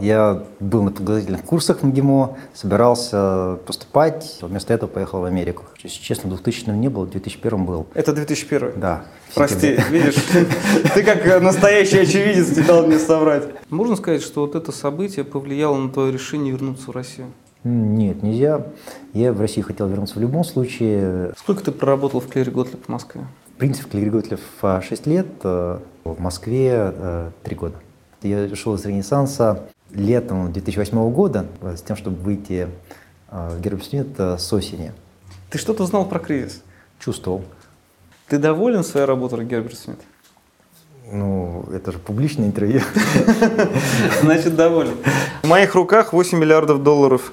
Я был на подготовительных курсах в МГИМО, собирался поступать, вместо этого поехал в Америку. Если честно, в 2000 не было, в 2001 был. Это 2001? Да. Прости, видишь, ты как настоящий очевидец не дал мне соврать. Можно сказать, что вот это событие повлияло на твое решение вернуться в Россию? Нет, нельзя. Я в Россию хотел вернуться в любом случае. Сколько ты проработал в Клере Готлеб в Москве? В принципе, в Клере Готлеб 6 лет, э, в Москве 3 э, года. Я шел из Ренессанса летом 2008 года э, с тем, чтобы выйти в Гербсмит с осени. Ты что-то знал про кризис? Чувствовал. Ты доволен своей работой Герберт Смит? Ну, это же публичное интервью. Значит, доволен. В моих руках 8 миллиардов долларов.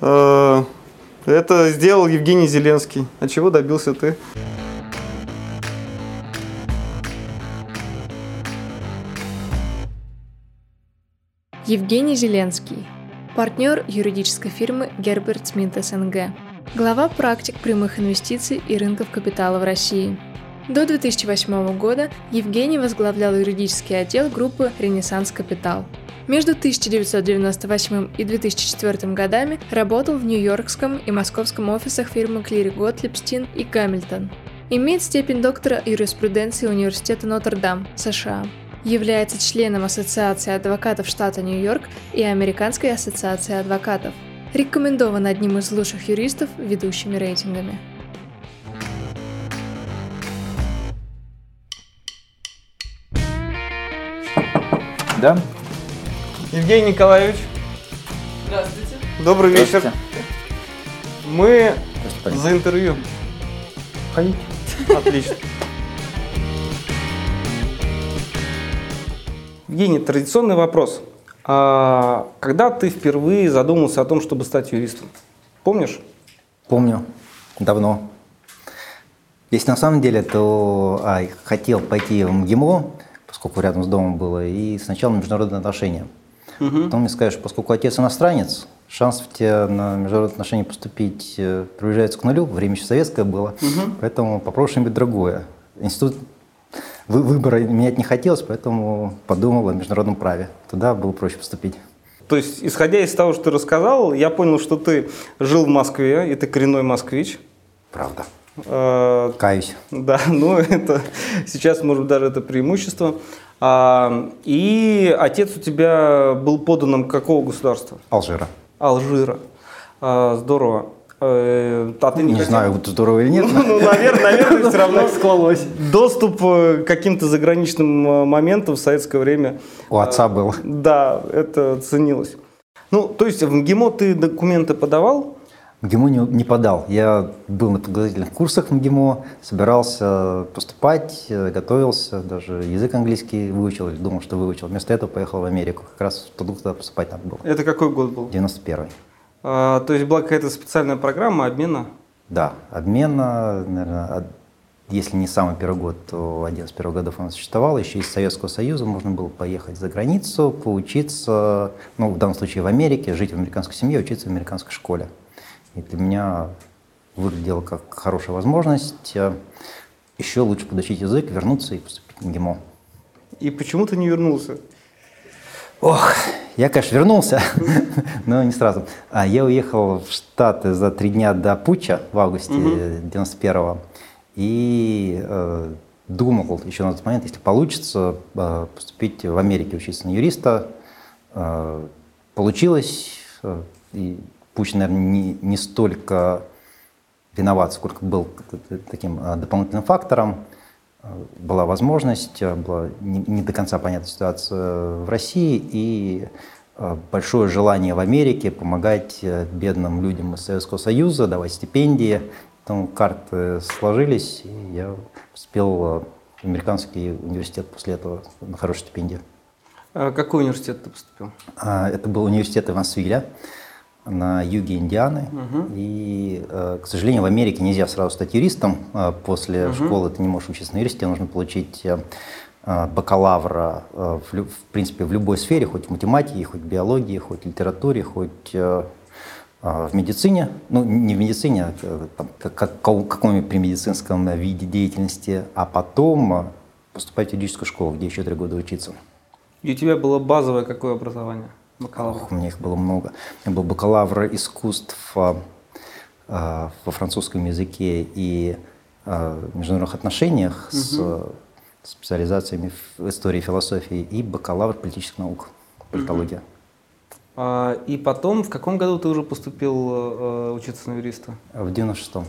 Это сделал Евгений Зеленский. А чего добился ты? Евгений Зеленский, партнер юридической фирмы Герберт Смит СНГ, глава практик прямых инвестиций и рынков капитала в России. До 2008 года Евгений возглавлял юридический отдел группы «Ренессанс Капитал». Между 1998 и 2004 годами работал в Нью-Йоркском и московском офисах фирмы Клири Готлиб, Стин и Гамильтон. Имеет степень доктора юриспруденции Университета Нотр-Дам, США является членом Ассоциации адвокатов штата Нью-Йорк и Американской ассоциации адвокатов. Рекомендован одним из лучших юристов ведущими рейтингами. Да? Евгений Николаевич. Здравствуйте. Добрый вечер. Мы за интервью. Ходите. Отлично. Евгений, традиционный вопрос. А когда ты впервые задумался о том, чтобы стать юристом? Помнишь? Помню. Давно. Если на самом деле, то а, хотел пойти в МГИМО, поскольку рядом с домом было, и сначала международные отношения. Угу. Потом мне скажешь, поскольку отец иностранец, шанс в тебя на международные отношения поступить э, приближается к нулю, время еще советское было, угу. поэтому попробуй что-нибудь другое. Институт выбора менять не хотелось, поэтому подумал о международном праве. Туда было проще поступить. То есть, исходя из того, что ты рассказал, я понял, что ты жил в Москве, и ты коренной москвич. Правда. Э, Каюсь. Да, ну это сейчас, может, даже это преимущество. А, и отец у тебя был поданным какого государства? Алжира. Алжира. А, здорово. Э, а ты не, не знаю, вот здорово или нет. Ну, ну наверное, наверное, все равно склалось. Доступ э, к каким-то заграничным э, моментам в советское время. У отца был. Да, это ценилось. Ну, то есть в МГИМО ты документы подавал? В МГИМО не, не подал. Я был на подготовительных курсах в МГИМО, собирался поступать, готовился, даже язык английский выучил, думал, что выучил. Вместо этого поехал в Америку. Как раз туда поступать надо было. Это какой год был? 91 а, то есть была какая-то специальная программа обмена? Да, обмена, наверное, если не самый первый год, то один из первых годов он существовал. Еще из Советского Союза можно было поехать за границу, поучиться, ну, в данном случае в Америке, жить в американской семье, учиться в американской школе. И для меня выглядело как хорошая возможность э, еще лучше подучить язык, вернуться и поступить в МГИМО. И почему ты не вернулся? Ох, я, конечно, вернулся, но не сразу. А я уехал в Штаты за три дня до путча в августе угу. 91-го. И э, думал еще на тот момент, если получится, э, поступить в Америке, учиться на юриста. Э, получилось. Э, и Пуч, наверное, не, не столько виноват, сколько был таким дополнительным фактором была возможность, э, была не, не до конца понятная ситуация в России и э, большое желание в Америке помогать э, бедным людям из Советского Союза, давать стипендии. Потом карты сложились, и я поступил в американский университет после этого на хорошую стипендию. А какой университет ты поступил? А, это был университет Ивансвилля на юге Индианы. Угу. И, э, к сожалению, в Америке нельзя сразу стать юристом. Э, после угу. школы ты не можешь учиться на юристе, нужно получить э, бакалавра в, в принципе в любой сфере, хоть в математике, хоть в биологии, хоть в литературе, хоть в медицине, ну не в медицине, а там, как, как, каком-нибудь при медицинском виде деятельности, а потом поступать в юридическую школу, где еще три года учиться. И у тебя было базовое какое образование? Бакалавр. у меня их было много. У меня был бакалавр искусств э, во французском языке и э, международных отношениях угу. с специализациями в истории и философии и бакалавр политических наук, политология. Угу. А, и потом, в каком году ты уже поступил э, учиться на юриста? В 96-м.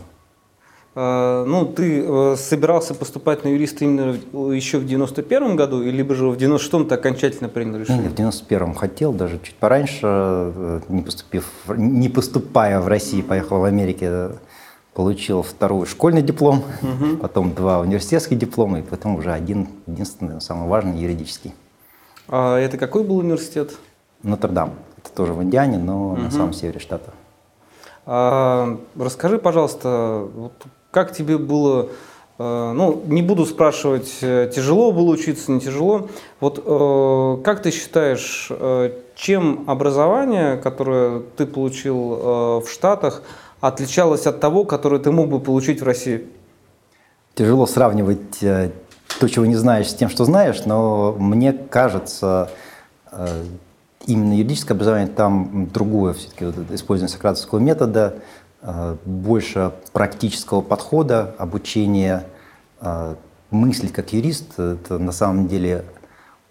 А, ну, ты э, собирался поступать на юриста именно еще в 91 году, или же в 96-м ты окончательно принял решение? Нет, в 91-м хотел, даже чуть пораньше, э, не, поступив, не поступая в России, поехал в Америке, получил второй школьный диплом, угу. потом два университетских диплома, и потом уже один, единственный, самый важный, юридический. А это какой был университет? Нотр-Дам. Это тоже в Индиане, но угу. на самом севере штата. А, расскажи, пожалуйста, вот как тебе было, э, ну, не буду спрашивать, э, тяжело было учиться, не тяжело. Вот э, как ты считаешь, чем образование, которое ты получил в Штатах, отличалось от того, которое ты мог бы получить в России? Тяжело сравнивать то, чего не знаешь, с тем, что знаешь, но мне кажется, именно юридическое образование там другое, все-таки использование сократовского метода, больше практического подхода, обучения э, мыслить как юрист. Это на самом деле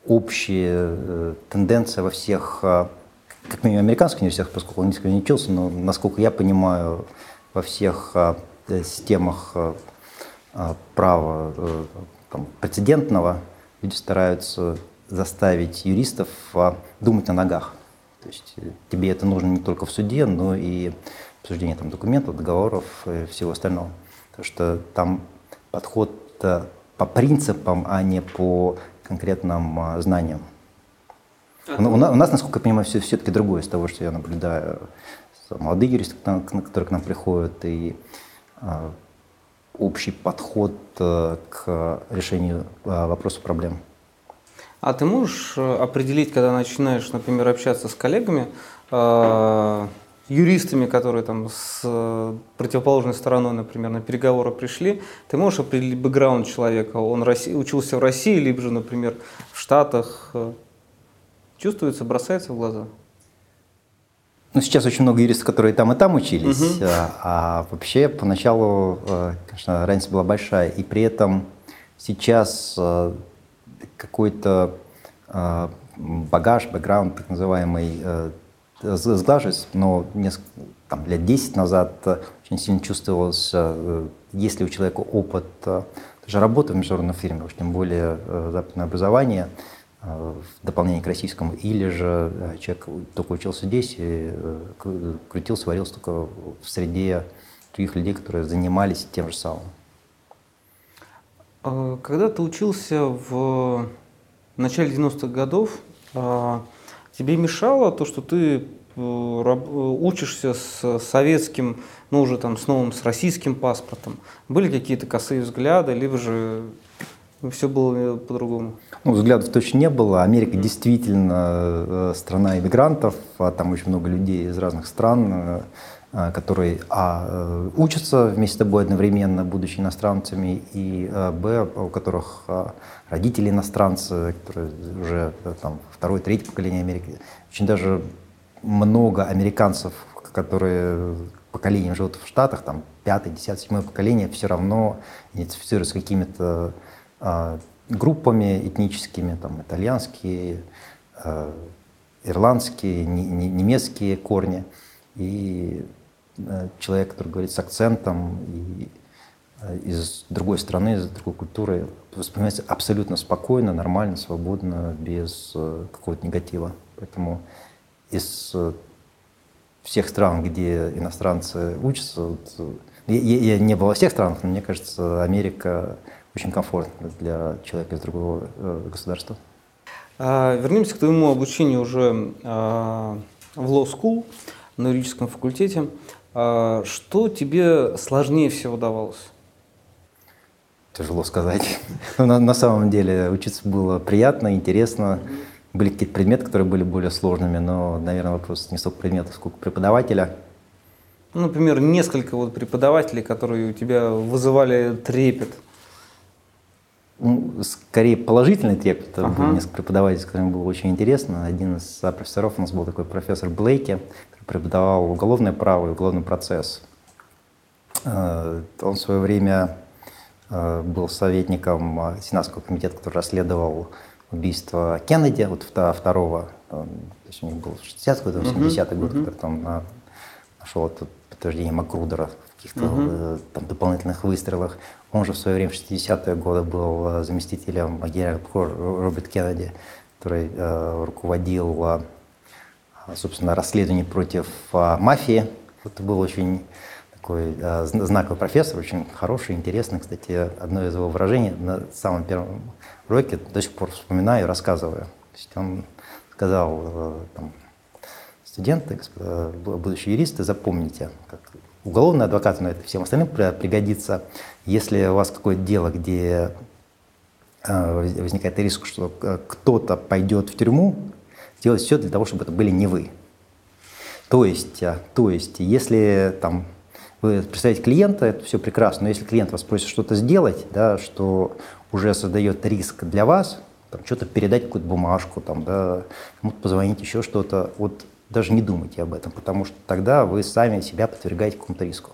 общая э, тенденция во всех, как минимум, американских университетах, поскольку он не учился, но, насколько я понимаю, во всех системах права там, прецедентного люди стараются заставить юристов думать на ногах. То есть тебе это нужно не только в суде, но и обсуждение там, документов, договоров и всего остального. Потому что там подход по принципам, а не по конкретным а, знаниям. У, у нас, насколько я понимаю, все, все-таки другое из того, что я наблюдаю. Молодые юристы, которые к нам приходят, и а, общий подход а, к решению а, вопросов проблем. А ты можешь э, определить, когда начинаешь, например, общаться с коллегами, а, юристами, которые там с э, противоположной стороной, например, на переговоры пришли, ты можешь определить бэкграунд человека. Он учился в России, либо же, например, в Штатах. Чувствуется, бросается в глаза? Ну, сейчас очень много юристов, которые там и там учились, угу. а, а вообще поначалу, э, конечно, разница была большая, и при этом сейчас э, какой-то багаж, бэкграунд, так называемый, сглаживается, но несколько, там, лет 10 назад э, очень сильно чувствовалось, э, если у человека опыт э, даже работы в международной фирме, уж тем более западное образование, в дополнение к российскому, или же человек только учился здесь и крутился, варился только в среде других людей, которые занимались тем же самым. А когда ты учился в начале 90-х годов, а, Тебе мешало то, что ты э, учишься с советским, ну уже там с новым, с российским паспортом? Были какие-то косые взгляды, либо же все было по-другому? Ну, взглядов точно не было. Америка действительно э, страна иммигрантов, а там очень много людей из разных стран, э, которые, а, э, учатся вместе с тобой одновременно, будучи иностранцами, и, э, б, у которых родители иностранцы, которые уже там второе, третье поколение Америки. Очень даже много американцев, которые поколением живут в Штатах, там пятое, десятое, седьмое поколение, все равно идентифицируются какими-то группами этническими, там итальянские, ирландские, не, не, немецкие корни. И человек, который говорит с акцентом и э, из другой страны, из другой культуры, воспринимается абсолютно спокойно, нормально, свободно, без э, какого-то негатива. Поэтому из всех стран, где иностранцы учатся, вот, я, я не был во всех странах, но мне кажется, Америка очень комфортна для человека из другого государства. А, вернемся к твоему обучению уже а, в Law School на юридическом факультете. А что тебе сложнее всего давалось? Тяжело сказать. На, на самом деле учиться было приятно, интересно. Были какие-то предметы, которые были более сложными, но, наверное, вопрос не столько предметов, сколько преподавателя. Ну, например, несколько вот преподавателей, которые у тебя вызывали трепет. Ну, скорее положительный трепет. Ага. Был несколько преподавателей, с которыми было очень интересно. Один из профессоров у нас был такой профессор Блейки, который преподавал уголовное право и уголовный процесс. Э, он в свое время э, был советником э, Сенатского комитета, который расследовал убийство Кеннеди, вот второго, то есть у них был 60-й год, 70-й год, который там нашел это подтверждение Макрудера в каких-то там, дополнительных выстрелах. Он же в свое время, в 60-е годы, был заместителем генерала прокурора Роберт Кеннеди, который э, руководил, э, собственно, расследованием против э, мафии. Это был очень такой э, знаковый профессор, очень хороший, интересный. Кстати, одно из его выражений на самом первом уроке до сих пор вспоминаю и рассказываю. То есть он сказал э, там, студенты, будущие юристы, запомните, как уголовный адвокат, но это всем остальным пригодится. Если у вас какое-то дело, где э, возникает риск, что кто-то пойдет в тюрьму, делать все для того, чтобы это были не вы. То есть, то есть если там вы представляете клиента, это все прекрасно, но если клиент вас просит что-то сделать, да, что уже создает риск для вас, там, что-то передать, какую-то бумажку, там, да, кому-то позвонить, еще что-то, вот даже не думайте об этом, потому что тогда вы сами себя подвергаете какому-то риску.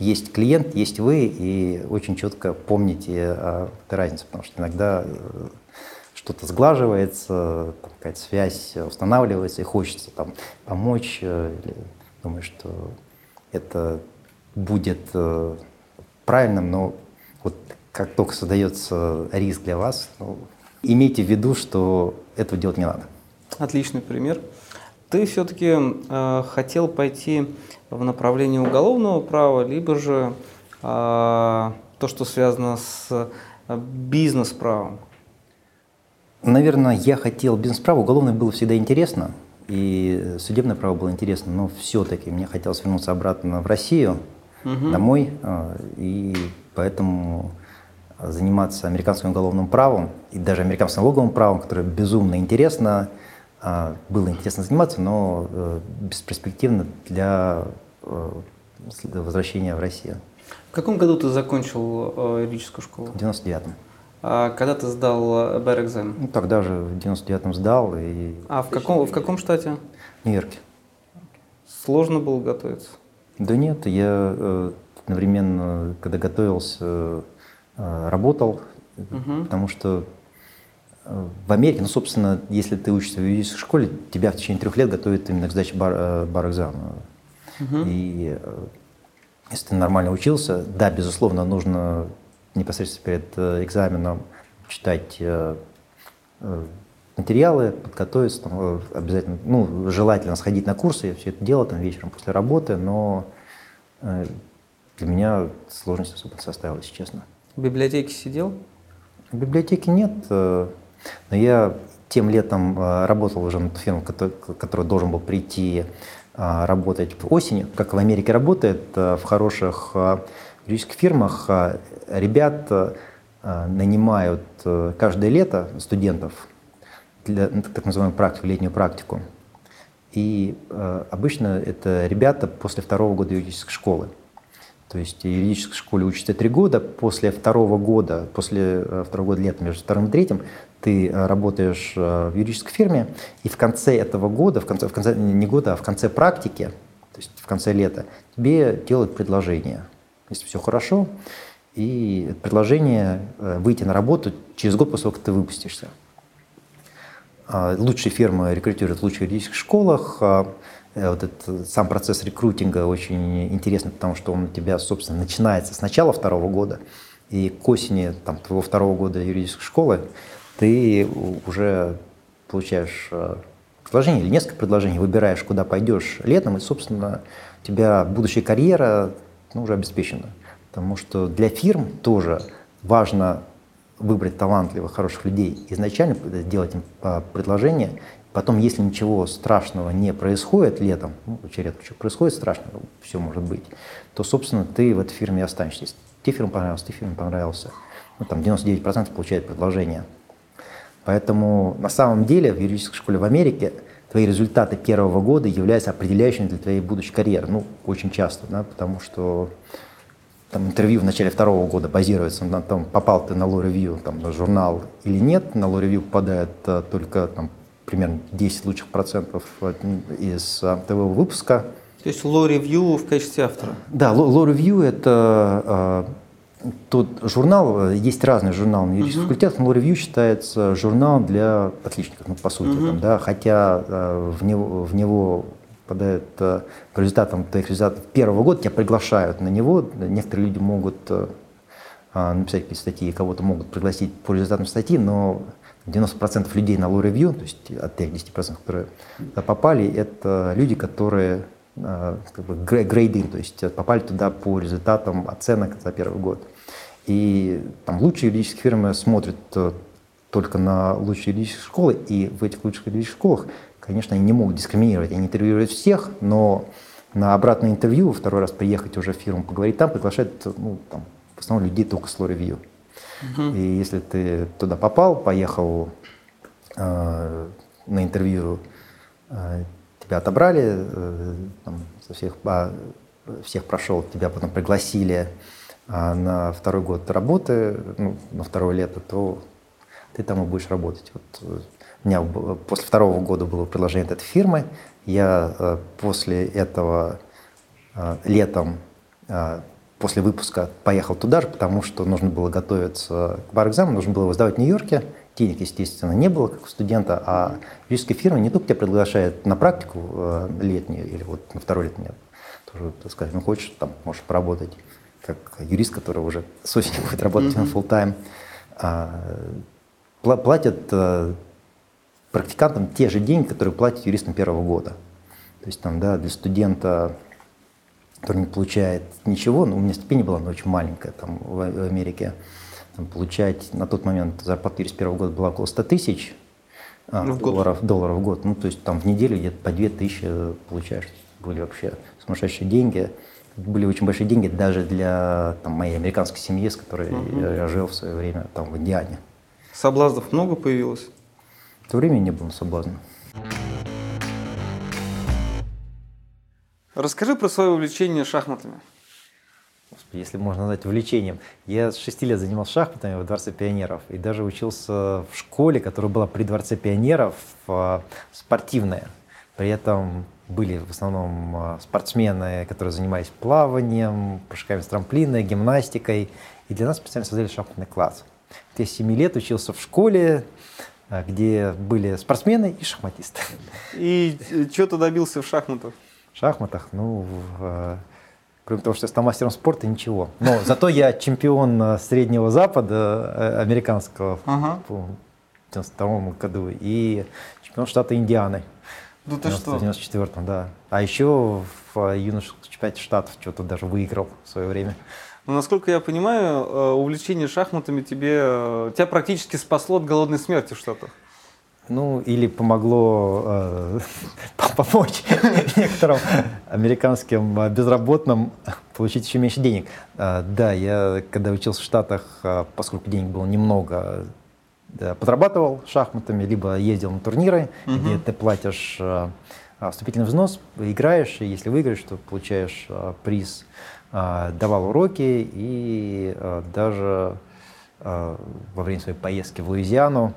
Есть клиент, есть вы, и очень четко помните о этой разнице, потому что иногда э, что-то сглаживается, какая-то связь устанавливается, и хочется там помочь, э, думаю, что это будет э, правильным, но вот как только создается риск для вас, ну, имейте в виду, что этого делать не надо. Отличный пример. Ты все-таки э, хотел пойти в направлении уголовного права, либо же э, то, что связано с э, бизнес-правом? Наверное, я хотел бизнес-право. Уголовное было всегда интересно. И судебное право было интересно, но все-таки мне хотелось вернуться обратно в Россию, угу. домой, а, и поэтому заниматься американским уголовным правом и даже американским налоговым правом, которое безумно интересно, а, было интересно заниматься, но э, бесперспективно для э, возвращения в Россию. В каком году ты закончил э, юридическую школу? В 99-м. А когда ты сдал БР-экзамен? Ну, тогда же в 99-м сдал. И... А в каком, в каком штате? В Нью-Йорке. Сложно было готовиться? Да нет, я одновременно, когда готовился, работал, угу. потому что в Америке, ну, собственно, если ты учишься в юридической школе, тебя в течение трех лет готовят именно к сдаче бар, бар-экзамена. Угу. И если ты нормально учился, да, безусловно, нужно непосредственно перед э, экзаменом читать э, э, материалы, подготовиться, там, обязательно, ну, желательно сходить на курсы, я все это делал там вечером после работы, но для меня сложности особо не если честно. В библиотеке сидел? В библиотеке нет, но я тем летом работал уже над фильмом, который, который должен был прийти работать в осени, как в Америке работает, в хороших юридических фирмах ребят нанимают каждое лето студентов для ну, так называемую практику, летнюю практику. И обычно это ребята после второго года юридической школы. То есть в юридической школе учатся три года, после второго года, после второго года лета между вторым и третьим, ты работаешь в юридической фирме, и в конце этого года, в конце, в конце не года, а в конце практики, то есть в конце лета, тебе делают предложение – если все хорошо, и предложение э, выйти на работу через год после того, как ты выпустишься. А, лучшие фирмы рекрутируют в лучших юридических школах. А, э, вот этот сам процесс рекрутинга очень интересный, потому что он у тебя, собственно, начинается с начала второго года, и к осени там, твоего второго года юридической школы ты уже получаешь э, предложение или несколько предложений, выбираешь, куда пойдешь летом, и, собственно, у тебя будущая карьера ну, уже обеспечено. Потому что для фирм тоже важно выбрать талантливых, хороших людей, изначально сделать им а, предложение, потом, если ничего страшного не происходит летом, ну, редко что происходит страшного, все может быть, то, собственно, ты в этой фирме останешься. Тебе фирма понравилась, ты фирме понравился. Ну, там 99% получает предложение. Поэтому на самом деле в юридической школе в Америке твои результаты первого года являются определяющими для твоей будущей карьеры. Ну, очень часто, да, потому что там, интервью в начале второго года базируется на том, попал ты на Review, там, на журнал или нет. На Review попадает а, только там, примерно 10 лучших процентов из а, ТВ выпуска. То есть Review в качестве автора? Да, Review – это тот журнал, есть разные журналы на юридических uh-huh. факультетах, но Review считается журнал для отличников, ну, по сути, uh-huh. там, да, хотя а, в него, в него попадают э, по результатам твоих результатов первого года, тебя приглашают на него. Некоторые люди могут э, а, написать какие-то статьи, кого-то могут пригласить по результатам статьи, но 90% людей на Review, то есть от тех 10%, которые туда попали, это люди, которые э, как бы грейдинг, то есть попали туда по результатам оценок за первый год. И там лучшие юридические фирмы смотрят только на лучшие юридические школы, и в этих лучших юридических школах Конечно, они не могут дискриминировать, они интервьюируют всех, но на обратное интервью второй раз приехать уже в фирму поговорить там приглашают ну, там, в основном людей только с law review. Uh-huh. И если ты туда попал, поехал э, на интервью, э, тебя отобрали, э, там, со всех, а, всех прошел, тебя потом пригласили а на второй год работы, ну, на второе лето, то ты там и будешь работать. Вот, у меня после второго года было предложение от этой фирмы. Я э, после этого э, летом, э, после выпуска, поехал туда же, потому что нужно было готовиться к бар-экзамену, нужно было его сдавать в Нью-Йорке. Денег, естественно, не было, как у студента, а юридическая фирма не только тебя приглашает на практику летнюю или вот на второй лет нет, тоже, так сказать, ну хочешь, там, можешь поработать как юрист, который уже с осени будет работать mm-hmm. full time. А, платят практикантам те же деньги, которые платят юристам первого года. То есть там, да, для студента, который не получает ничего, ну, у меня стипендия была, но очень маленькая там в, Америке, там, получать на тот момент зарплата юриста первого года была около 100 тысяч а, в долларов, долларов в год. Ну, то есть там в неделю где-то по 2 тысячи получаешь. Были вообще сумасшедшие деньги. Были очень большие деньги даже для там, моей американской семьи, с которой угу. я жил в свое время там в Индиане. Соблазнов много появилось? В то время не было соблазна. Расскажи про свое увлечение шахматами. Если можно назвать увлечением. Я с шести лет занимался шахматами в Дворце пионеров и даже учился в школе, которая была при Дворце пионеров, а, спортивная. При этом были в основном а, спортсмены, которые занимались плаванием, прыжками с трамплина, гимнастикой. И для нас специально создали шахматный класс. Я с 7 лет учился в школе, а, где были спортсмены и шахматисты. И э, что ты добился в шахматах? В шахматах, ну, в, кроме того, что я стал мастером спорта, ничего. Но зато я чемпион а, Среднего Запада американского ага. в 92 году и чемпион штата Индианы. Ну ты что? В 94-м, да. А еще в юношеском чемпионате штатов что-то даже выиграл в свое время. Но, насколько я понимаю, э, увлечение шахматами тебе, э, тебя практически спасло от голодной смерти в Штатах. Ну, или помогло э, помочь некоторым американским безработным получить еще меньше денег. Э, да, я когда учился в Штатах, э, поскольку денег было немного, да, подрабатывал шахматами, либо ездил на турниры, угу. где ты платишь э, вступительный взнос, играешь, и если выиграешь, то получаешь э, приз давал уроки и даже во время своей поездки в Луизиану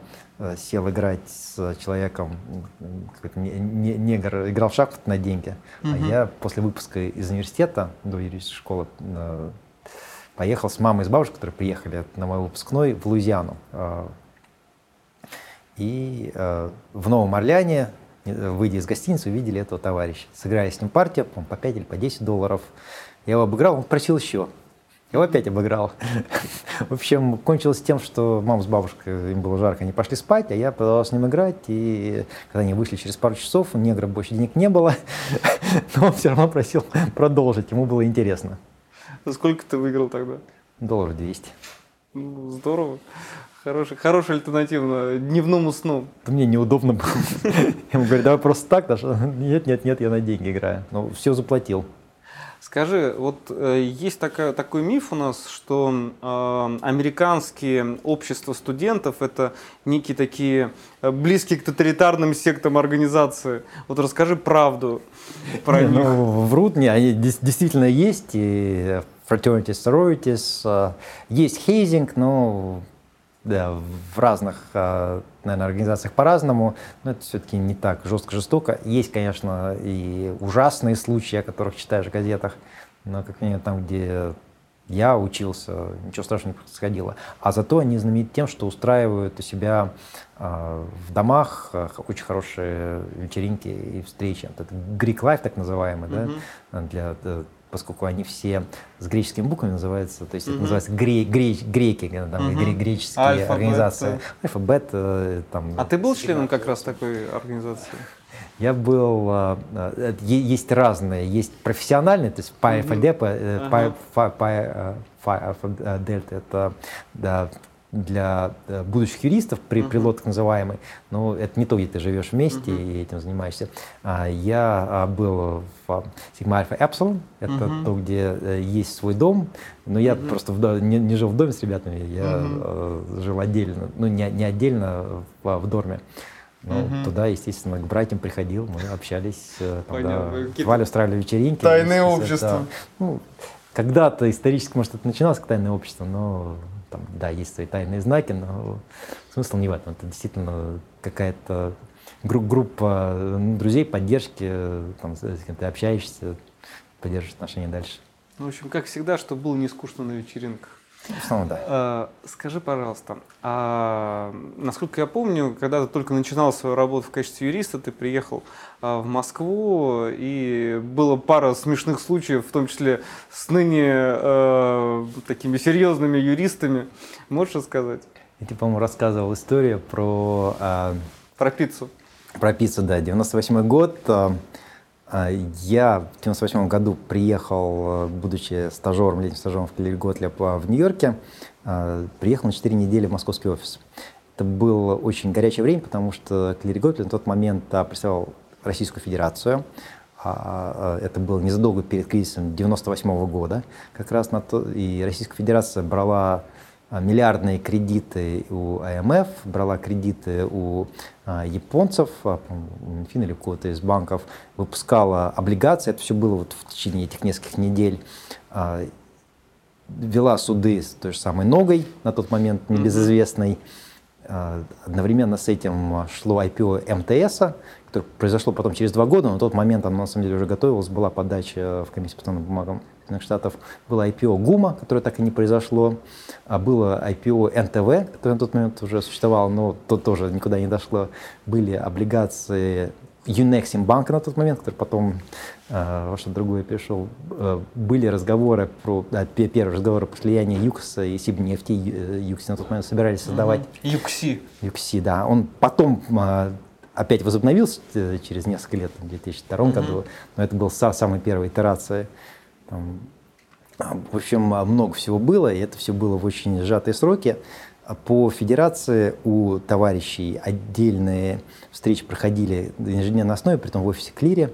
сел играть с человеком, негр, играл в шахматы на деньги. Угу. А я после выпуска из университета, до юридической школы, поехал с мамой и с бабушкой, которые приехали на мой выпускной, в Луизиану. И в Новом Орлеане, выйдя из гостиницы, увидели этого товарища. Сыграли с ним партию, по 5 или по 10 долларов. Я его обыграл, он просил еще. Его опять обыграл. В общем, кончилось тем, что мама с бабушкой, им было жарко, они пошли спать, а я продолжал с ним играть. И когда они вышли через пару часов, у негра больше денег не было, но он все равно просил продолжить, ему было интересно. сколько ты выиграл тогда? Доллар 200. Ну, здорово. Хороший, хорошая альтернатива дневному сну. Мне неудобно было. Я ему говорю, давай просто так, даже. Нет, нет, нет, я на деньги играю. Ну, все заплатил. Скажи, вот э, есть такая, такой миф у нас, что э, американские общества студентов это некие такие э, близкие к тоталитарным сектам организации. Вот расскажи правду про не, них. Ну, врут мне, они действительно есть, и fraternities, sororities. Есть хейзинг, но да, в разных, наверное, организациях по-разному, но это все-таки не так жестко-жестоко. Есть, конечно, и ужасные случаи, о которых читаешь в газетах, но как минимум там, где я учился, ничего страшного не происходило. А зато они знамениты тем, что устраивают у себя э, в домах э, очень хорошие вечеринки и встречи. Это Greek Life, так называемый, mm-hmm. да, для, э, поскольку они все с греческими буквами называются, то есть mm-hmm. это называется гре, гре, греки, там, mm-hmm. греческие Альфа, организации. Альфа-бет. Там, а ты был членом как раз такой организации? Я был, а, а, есть разные, есть профессиональные, то есть PyFLDEP, mm-hmm. PyDelta, это да, для э, будущих юристов, при, uh-huh. прилот так называемый, но это не то, где ты живешь вместе uh-huh. и этим занимаешься. Я был в Sigma Alpha Epsilon, это uh-huh. то, где э, есть свой дом, но я uh-huh. просто в, не, не жил в доме с ребятами, я uh-huh. жил отдельно, ну не, не отдельно в, в дорме. Ну, угу. туда, естественно, к братьям приходил, мы общались, тогда Валя устраивали вечеринки. Тайное общество. Да. Ну, когда-то исторически, может, это начиналось как тайное общество, но там, да, есть свои тайные знаки, но смысл не в этом. Это действительно какая-то гру- группа друзей, поддержки, там, с кем ты общаешься, поддерживаешь отношения дальше. Ну, в общем, как всегда, что было не скучно на вечеринках. Ну, да. А, скажи, пожалуйста, а, насколько я помню, когда ты только начинал свою работу в качестве юриста, ты приехал в Москву, и было пара смешных случаев, в том числе с ныне а, такими серьезными юристами. Можешь рассказать? Я тебе, по-моему, рассказывал историю про... А... Про пиццу. Про пиццу, да. 98 год. А а, я в 1998 году приехал, э, будучи стажером, летним стажером в Клири Готлеб в Нью-Йорке, а, приехал на 4 недели в московский офис. Это было очень горячее время, потому что Клири Готлеб на тот момент а, представлял Российскую Федерацию. Это было незадолго перед кризисом 98 года. Как раз на то, и Российская Федерация брала а, миллиардные кредиты у АМФ, брала кредиты у а, японцев, а, Минфин или кого-то из банков, выпускала облигации, это все было вот в течение этих нескольких недель, вела суды с той же самой ногой, на тот момент небезызвестной, одновременно с этим шло IPO МТС, которое произошло потом через два года, но на тот момент оно на самом деле уже готовилось, была подача в комиссию по ценным бумагам Соединенных Штатов, было IPO ГУМа, которое так и не произошло, а было IPO НТВ, которое на тот момент уже существовало, но то тоже никуда не дошло. Были облигации Юнексим банка на тот момент, который потом э, во что-то другое перешел. Э, были разговоры про, да, первые разговоры про слияние ЮКСа и Сибнефти. Э, ЮКСи на тот момент собирались создавать. ЮКСИ. ЮКСИ, да. Он потом э, опять возобновился э, через несколько лет, в 2002 mm-hmm. году, но это была самая первая итерация. Там, а, в общем, а, много всего было, и это все было в очень сжатые сроки. По федерации у товарищей отдельные встречи проходили на ежедневной основе, при том в офисе Клире.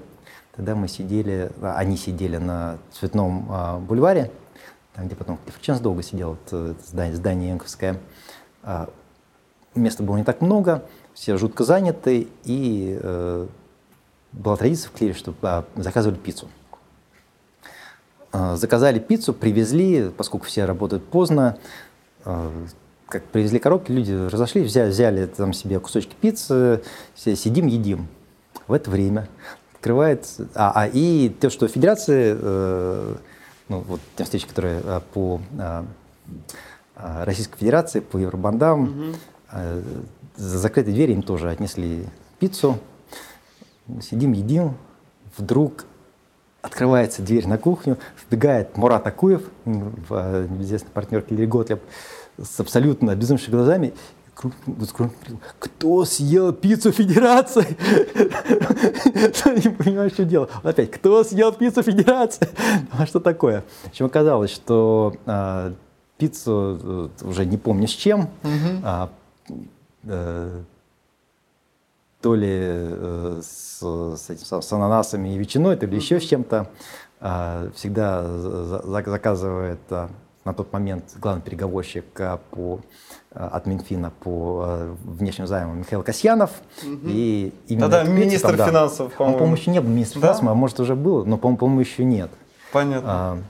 Тогда мы сидели, они сидели на Цветном а, бульваре, там, где потом Клиффорд долго сидел, это здание, здание Янковское. Места было не так много, все жутко заняты, и э, была традиция в Клире, что заказывали пиццу. А, заказали пиццу, привезли, поскольку все работают поздно, а, как привезли коробки, люди разошлись, взяли, взяли там себе кусочки пиццы, сидим, едим. В это время открывается... А, а и то, что федерации, э, ну, вот те встречи, которые э, по э, Российской Федерации, по Евробандам, угу. э, за закрытой двери им тоже отнесли пиццу. Сидим, едим. Вдруг Открывается дверь на кухню, вбегает Мурат Акуев, э, известный партнер Киллери Готлеб, с абсолютно безумными глазами. Кто съел пиццу Федерации? Не понимаю, что дело. Опять, кто съел пиццу Федерации? А что такое? Общем, оказалось, что а, пиццу э, уже не помню с чем, а, э, то ли э, с, с, с ананасами и ветчиной, то ли еще с чем-то. А, всегда заказывает на тот момент главный переговорщик а, по, от Минфина по внешним займам Михаил Касьянов. Угу. И именно Тогда министр там, финансов, по-моему. Он, по-моему, еще не был министром да? финансов, а может уже был, но, по-моему, еще нет. Понятно.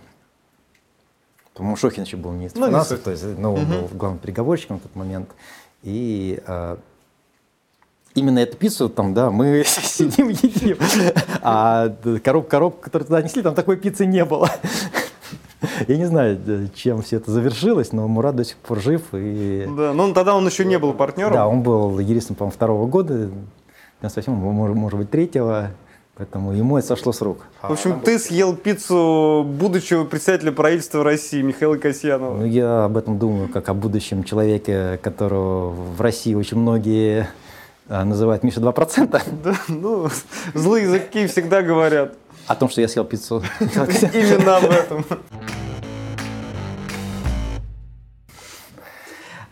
По-моему, Шохин еще был министр Ну, финансов, то есть, ну, он был главным переговорщиком в тот момент. И э, именно эту пиццу там, да, мы сидим едим, а коробка, коробка, которую туда несли, там такой пиццы не было. Я не знаю, э, чем все это завершилось, но Мурат до сих пор жив. И, Да, ну тогда он еще не был партнером. да, он был юристом, по-моему, второго года, 98 может, может быть, третьего, поэтому ему это сошло с рук. В общем, ты съел пиццу будущего председателя правительства России Михаила Ну, Касьянова. я об этом думаю как о будущем человеке, которого в России очень многие а, называют Миша 2%. Да, ну, злые языки всегда говорят О том, что я съел пиццу. именно об этом.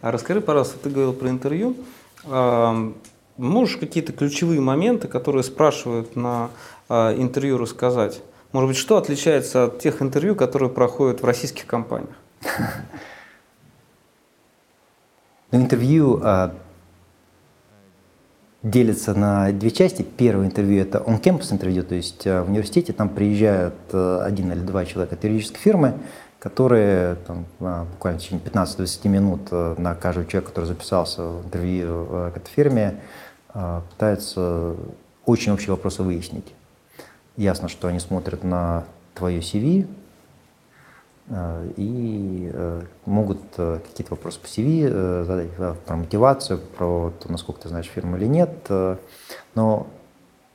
А расскажи, пожалуйста, ты говорил про интервью. А, Можешь какие-то ключевые моменты, которые спрашивают на а, интервью, рассказать? Может быть, что отличается от тех интервью, которые проходят в российских компаниях? Ну, интервью а, делится на две части. Первое интервью – это on-campus интервью, то есть в университете там приезжают один или два человека от юридической фирмы, которые там, а, буквально в течение 15-20 минут а, на каждого человека, который записался в интервью а, к этой фирме, а, пытаются очень общие вопросы выяснить. Ясно, что они смотрят на твое CV, э, и э, могут э, какие-то вопросы по CV э, задать, э, про мотивацию, про то, насколько ты знаешь фирму или нет. э, Но,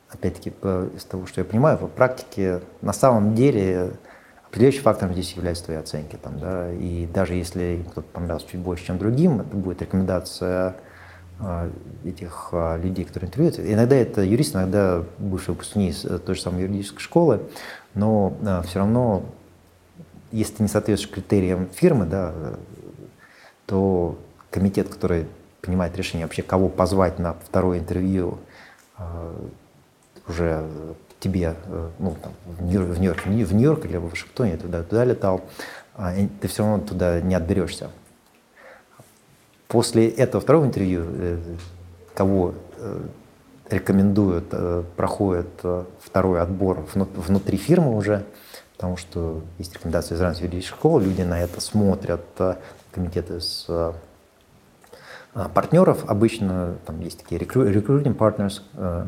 опять-таки, из того, что я понимаю, по практике на самом деле определяющим фактором здесь являются твои оценки. Там, да, и даже если кто-то понравился чуть больше, чем другим, это будет рекомендация э, этих э, людей, которые интервьюются. Иногда это юрист, иногда бывшие выпускники из э, той же самой юридической школы, но все равно если ты не соответствуешь критериям фирмы, да, то комитет, который принимает решение вообще, кого позвать на второе интервью, уже тебе, э, ну, там, в Нью- в Нью-Йорк, Нью- Нью-Йорк или в Вашингтоне, туда, туда летал, а, ты все равно туда не отберешься. После этого второго интервью, кого э, рекомендуют, э, проходит э, второй отбор вну- внутри фирмы уже, потому что есть рекомендации из разных юридических школ, люди на это смотрят, комитеты с а, партнеров. Обычно там есть такие recru- recruiting partners,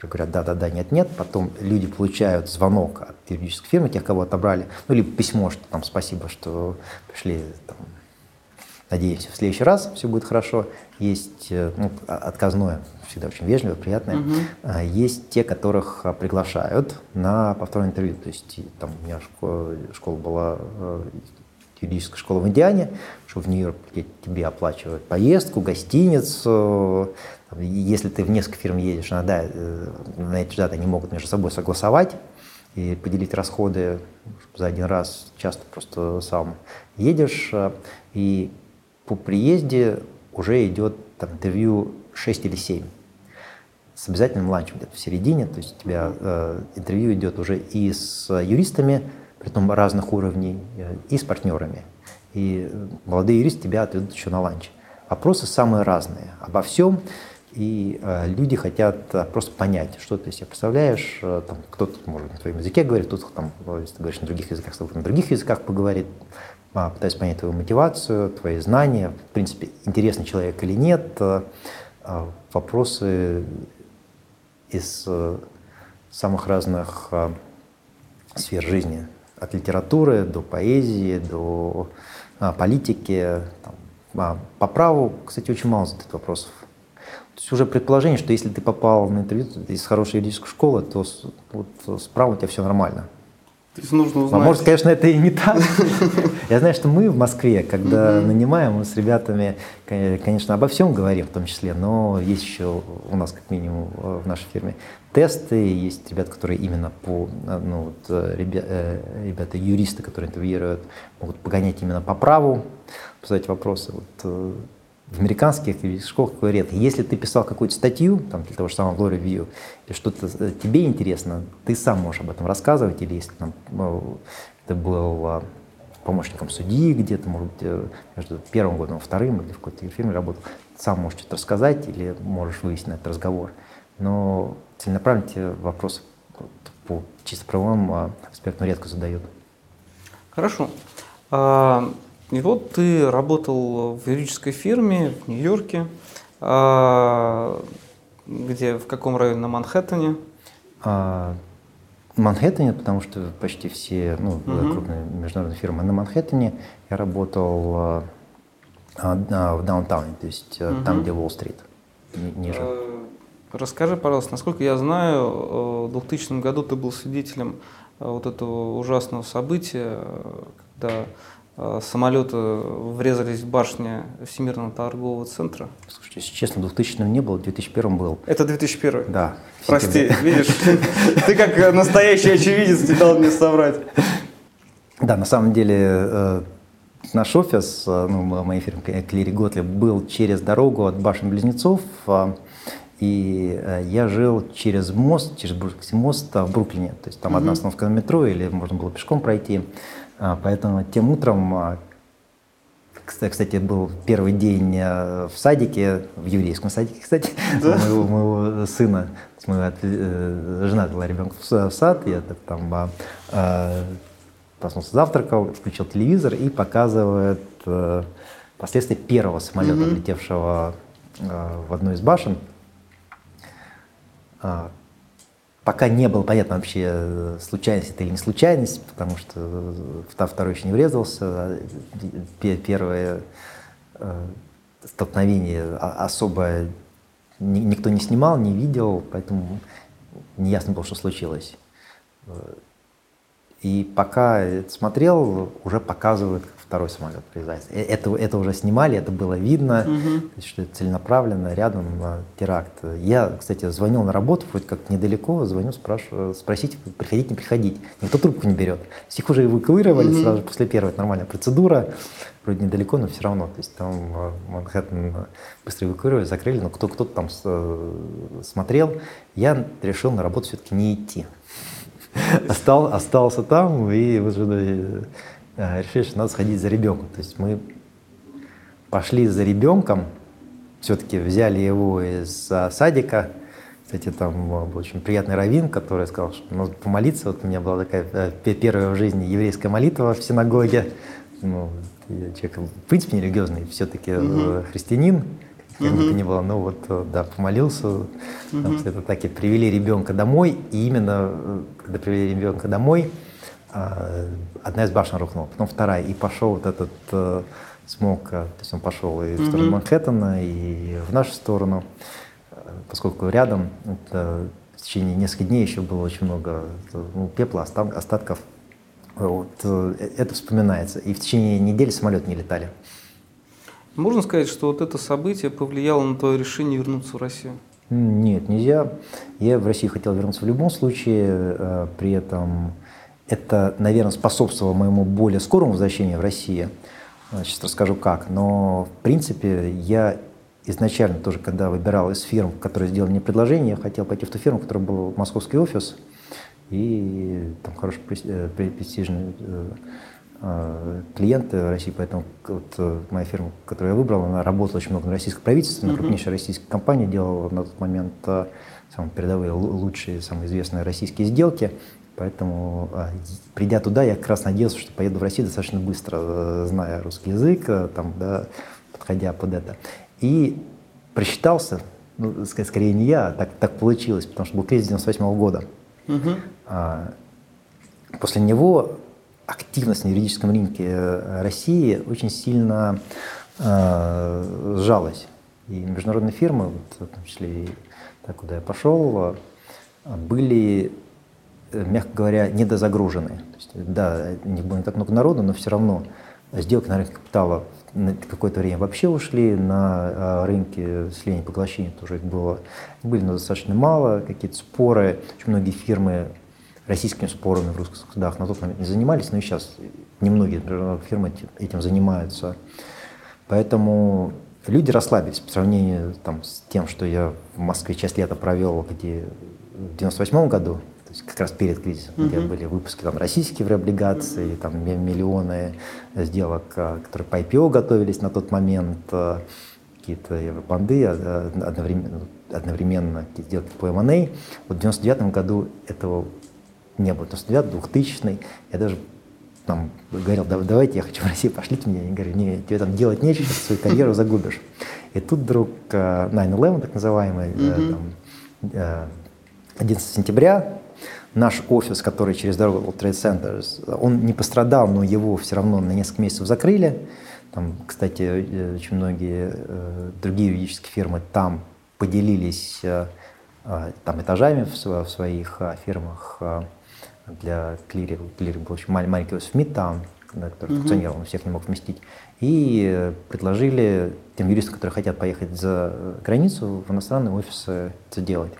которые говорят да-да-да, нет-нет. Потом люди получают звонок от юридической фирмы, тех, кого отобрали, ну, либо письмо, что там спасибо, что пришли, там, надеемся, в следующий раз все будет хорошо. Есть э, ну, а- отказное, всегда очень вежливое, приятное. А, Есть те, которых а, приглашают на повторное интервью. То есть там у меня школа, школа была э, юридическая школа в Индиане, что в Нью-Йорк тебе оплачивают поездку, гостиницу. Если ты в несколько фирм едешь, иногда э, на эти даты они могут между собой согласовать и поделить расходы за один раз. Часто просто сам едешь, э, и по приезде уже идет там, интервью 6 или 7 с обязательным ланчем где-то в середине. То есть у тебя э, интервью идет уже и с юристами, притом разных уровней, э, и с партнерами. И молодые юристы тебя отведут еще на ланч. Вопросы самые разные обо всем. И э, люди хотят э, просто понять, что ты себе представляешь. Э, там, кто-то, может, на твоем языке говорит, кто-то, там, э, если ты говоришь на других языках, кто-то на других языках поговорит. А, пытаясь понять твою мотивацию, твои знания, в принципе, интересный человек или нет. Э, э, вопросы из э, самых разных э, сфер жизни, от литературы до поэзии, до а, политики. Там, а, по праву, кстати, очень мало задают вопросов. Есть уже предположение, что если ты попал на интервью из хорошей юридической школы, то вот, с правом у тебя все нормально. То есть нужно А узнать. может, конечно, это и не так. Я знаю, что мы в Москве, когда нанимаем, мы с ребятами, кон- конечно, обо всем говорим в том числе, но есть еще у нас, как минимум, э, в нашей фирме тесты, есть ребята, которые именно по, э, ну, вот, э, ребя- ребята, юристы, которые интервьюируют, могут погонять именно по праву, задать вопросы. Вот, в американских школах редко. Если ты писал какую-то статью там, для того же самого law review, или что-то э, тебе интересно, ты сам можешь об этом рассказывать, или если там, э, ты был э, помощником судьи где-то, может быть, между первым годом и вторым, или в какой-то фирме работал, сам можешь что-то рассказать или можешь выяснить на этот разговор. Но целенаправленно тебе вопросы вот по чисто правовым аспектам редко задают. Хорошо. И вот ты работал в юридической фирме в Нью-Йорке. А, где, в каком районе на Манхэттене? А, Манхэттене, потому что почти все ну, угу. крупные международные фирмы на Манхэттене. Я работал а, а, в даунтауне, то есть угу. там, где Уолл-стрит, ниже. Э, расскажи, пожалуйста, насколько я знаю, в 2000 году ты был свидетелем вот этого ужасного события, когда Э, самолеты врезались в башню Всемирного торгового центра? Слушайте, если честно, 2000 не было, в 2001 был. Это 2001? Да. Прости, видишь, ты как настоящий очевидец не дал мне соврать. Да, на самом деле э, наш офис, э, ну, моей фирмы Клири Готлиб, был через дорогу от башен-близнецов, и я жил через мост, через Брукский мост в Бруклине. То есть там одна остановка на метро, или можно было пешком пройти. А, поэтому тем утром, а, кстати, был первый день а, в садике, в еврейском садике, кстати, да? моего, моего сына. Мы э, жена была ребенка в сад, я там проснулся, завтракал, включил телевизор и показывает э, последствия первого самолета, mm-hmm. летевшего в одну из башен пока не было понятно вообще, э, случайность это или не случайность, потому что э, второй еще не врезался. Первое э, столкновение особо никто не снимал, не видел, поэтому не ясно было, что случилось. И пока смотрел, уже показывают, второй самолет приезжает. Э, это, это уже снимали, это было видно, угу. что это целенаправленно, рядом теракт. Я, кстати, звонил на работу, вроде как недалеко, звоню, спрашиваю, спросить, приходить, не приходить. Никто трубку не берет. Их уже эвакуировали угу. сразу после первой, это нормальная процедура. Вроде недалеко, но все равно. То есть там э, Манхэттен быстро эвакуировали, закрыли, но кто-то там э, смотрел. Я решил на работу все-таки не идти. Остал, остался там и Э, решили, что надо сходить за ребенком. То есть мы пошли за ребенком, все-таки взяли его из садика. Кстати, там был очень приятный раввин, который сказал, что надо помолиться. Вот у меня была такая э, первая в жизни еврейская молитва в синагоге. Ну, я человек, в принципе, не религиозный, все-таки угу. христианин, как бы то ни было, но вот, да, помолился. Угу. Там, это так и привели ребенка домой, и именно когда привели ребенка домой, одна из башен рухнула, потом вторая, и пошел вот этот э, смог, э, то есть он пошел и в сторону mm-hmm. Манхэттена, и в нашу сторону, э, поскольку рядом, это, в течение нескольких дней еще было очень много ну, пепла, остатков. Вот, это вспоминается. И в течение недели самолет не летали. Можно сказать, что вот это событие повлияло на твое решение вернуться в Россию? Нет, нельзя. Я в Россию хотел вернуться в любом случае, при этом это, наверное, способствовало моему более скорому возвращению в Россию. Сейчас расскажу как. Но, в принципе, я изначально тоже, когда выбирал из фирм, которые сделали мне предложение, я хотел пойти в ту фирму, в которой был московский офис, и там хороший э, престижный э, э, клиенты в России, поэтому вот моя фирма, которую я выбрал, она работала очень много на российском правительстве, на крупнейшая российская компания делала на тот момент самые передовые, лучшие, самые известные российские сделки. Поэтому, а, придя туда, я как раз надеялся, что поеду в Россию достаточно быстро, э, зная русский язык, э, там, да, подходя под это. И просчитался, ну, скорее не я, а так, так получилось, потому что был кризис 98 -го года. Угу. После него активность на юридическом рынке э, России очень сильно сжалась. И международные фирмы, вот, в том числе и так, куда я пошел, были мягко говоря, недозагружены. То есть, да, не было не так много народу, но все равно сделки на рынке капитала на какое-то время вообще ушли, на а, рынке слияния поглощения тоже их было, были но достаточно мало, какие-то споры, очень многие фирмы российскими спорами в русских судах на тот момент не занимались, но и сейчас немногие фирмы этим занимаются. Поэтому люди расслабились по сравнению там, с тем, что я в Москве часть лета провел, где в 98 году, то есть как раз перед кризисом, mm-hmm. где были выпуски там, российские облигации, там миллионы сделок, а, которые по IPO готовились на тот момент, а, какие-то евробанды, а, одновременно, одновременно какие-то сделки по M&A. Вот в 99 году этого не было. 99 2000 я даже там говорил, да, давайте, я хочу в Россию, пошлите меня. Я говорю, не, тебе там делать нечего, свою карьеру загубишь. И тут вдруг 9-11, э, так называемый, mm-hmm. там, 11 сентября, наш офис, который через дорогу World Trade Center, он не пострадал, но его все равно на несколько месяцев закрыли. Там, кстати, очень многие другие юридические фирмы там поделились там этажами в, своих фирмах для клиринга. Клиринг был очень маленький офис в Мидтаун, который угу. функционировал, он всех не мог вместить. И предложили тем юристам, которые хотят поехать за границу, в иностранные офисы это делать.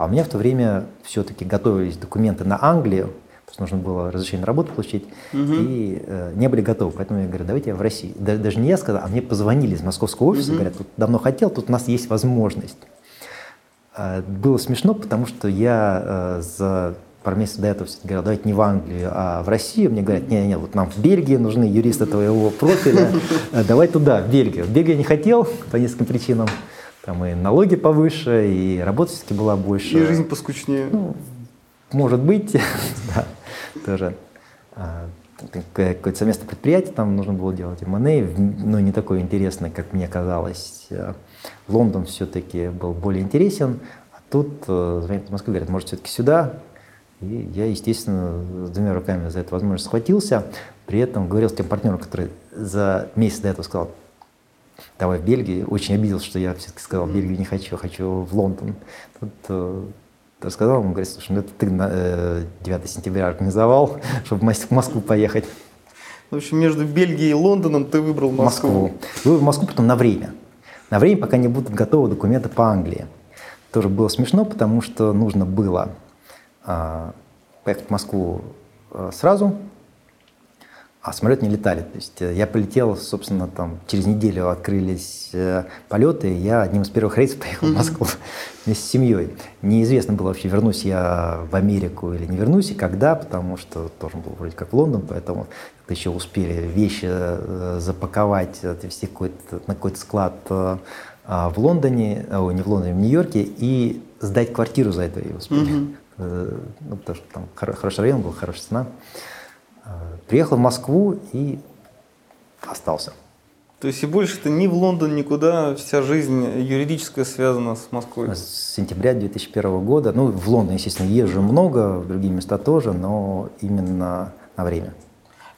А у меня в то время все-таки готовились документы на Англию, потому что нужно было разрешение на работу получить, угу. и э, не были готовы. Поэтому я говорю, давайте я в России. даже не я сказал, а мне позвонили из московского офиса, угу. говорят, тут давно хотел, тут у нас есть возможность. Э, было смешно, потому что я э, за пару месяцев до этого говорил, давайте не в Англию, а в Россию. Мне говорят, нет, нет, вот нам в Бельгии нужны юристы твоего профиля, давай туда, в Бельгию. В Бельгию я не хотел по нескольким причинам. Там и налоги повыше, и работа все-таки была больше. И жизнь поскучнее. Ну, может быть, да, тоже. А, какое-то совместное предприятие там нужно было делать, M&A, но не такое интересное, как мне казалось. Э, Лондон все-таки был более интересен, а тут э, звонят в Москву, говорят, может, все-таки сюда, и я, естественно, с двумя руками за эту возможность схватился. При этом говорил с тем партнером, который за месяц до этого сказал, давай в Бельгию. Очень обиделся, что я все-таки сказал, в Бельгию не хочу, хочу в Лондон. Тут э, рассказал, он говорит, слушай, ну это ты на, э, 9 сентября организовал, чтобы в Москву поехать. В общем, между Бельгией и Лондоном ты выбрал Москву. Москву. Выбрал Москву потом на время. На время, пока не будут готовы документы по Англии. Тоже было смешно, потому что нужно было а, поехать в Москву а, сразу, а самолет не летали. То есть э, я полетел, собственно, там через неделю открылись э, полеты, и я одним из первых рейсов поехал mm-hmm. в Москву вместе с семьей. Неизвестно было вообще, вернусь я в Америку или не вернусь, и когда, потому что тоже был вроде как в Лондон, поэтому еще успели вещи э, запаковать, отвезти какой-то, на какой-то склад а, в Лондоне, о, не в Лондоне, в Нью-Йорке, и сдать квартиру за это и успели. Mm-hmm. Ну, потому что там хороший район был, хорошая цена. Э, приехал в Москву и остался. То есть и больше ты ни в Лондон, никуда, вся жизнь юридическая связана с Москвой? С сентября 2001 года. Ну, в Лондон, естественно, езжу много, в другие места тоже, но именно на время.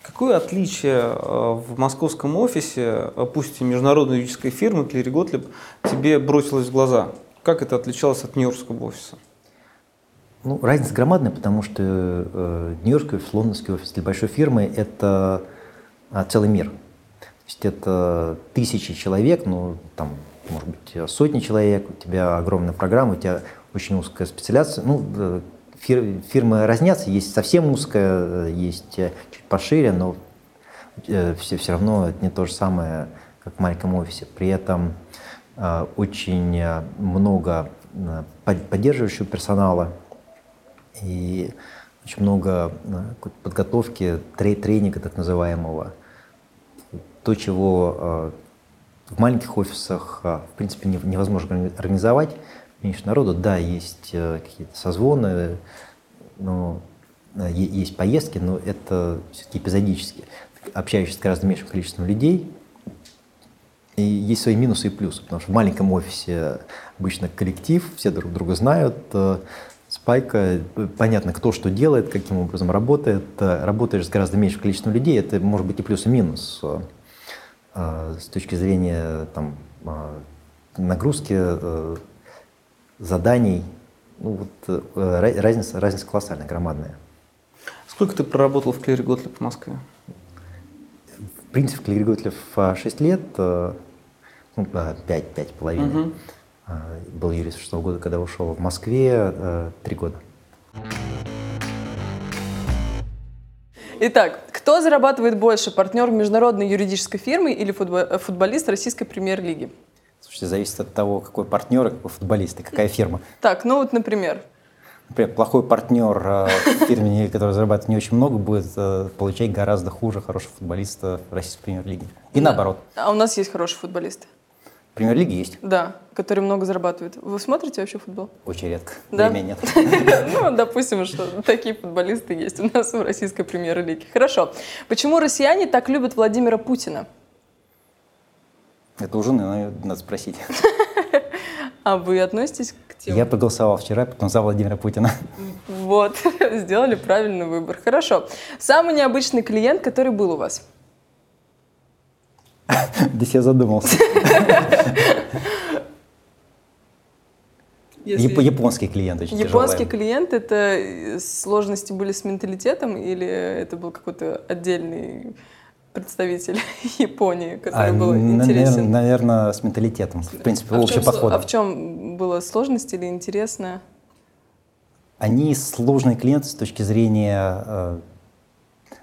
Какое отличие э, в московском офисе, пусть и международной юридической фирмы Клири Готлиб, тебе бросилось в глаза? Как это отличалось от нью-йоркского офиса? Ну, разница громадная, потому что э, Нью-Йоркский офис, лондонский офис для большой фирмы – это э, целый мир. То есть это тысячи человек, ну, там, может быть, сотни человек, у тебя огромная программа, у тебя очень узкая специализация. Ну, э, фир, фирмы разнятся, есть совсем узкая, есть э, чуть пошире, но э, все, все равно это не то же самое, как в маленьком офисе. При этом э, очень много э, поддерживающего персонала – и очень много подготовки, тренинга так называемого. То, чего а, в маленьких офисах, а, в принципе, невозможно организовать. Меньше народу, да, есть э, какие-то созвоны, но э, есть поездки, но это все-таки эпизодически. Общаешься с гораздо меньшим количеством людей, и есть свои минусы и плюсы, потому что в маленьком офисе обычно коллектив, все друг друга знают, э, спайка, понятно, кто что делает, каким образом работает. Работаешь с гораздо меньшим количеством людей, это может быть и плюс, и минус э, с точки зрения там, э, нагрузки, э, заданий. Ну, вот, разница, разница колоссальная, громадная. Сколько ты проработал в Клере Готлеб в Москве? В принципе, в Клере Готлеб 6 лет, ну, 5, 5 половиной. Угу. А, был юрист шестого года, когда ушел в Москве, э, три года. Итак, кто зарабатывает больше, партнер международной юридической фирмы или футболист российской премьер-лиги? Слушайте, зависит от того, какой партнер и какой футболист, и какая фирма. Так, ну вот, например. Например, плохой партнер э, в фирме, который зарабатывает не очень много, будет э, получать гораздо хуже хорошего футболиста российской премьер-лиге. И наоборот. А у нас есть хорошие футболисты. Премьер-лиги есть. Да, которые много зарабатывают. Вы смотрите вообще футбол? Очень редко. Да? Времени нет. Ну, допустим, что такие футболисты есть у нас в российской премьер-лиге. Хорошо. Почему россияне так любят Владимира Путина? Это у жены, наверное, надо спросить. А вы относитесь к тем? Я проголосовал вчера, потом за Владимира Путина. Вот, сделали правильный выбор. Хорошо. Самый необычный клиент, который был у вас? Здесь я задумался. Если- Яп- Японский клиент очень Японский тяжелый. клиент это э, сложности были с менталитетом или это был какой-то отдельный представитель Японии, который А, был интересен? Наверное, с менталитетом. В принципе, А общий чем, подход. а в чем была сложность или интересно? Они сложные клиенты с точки зрения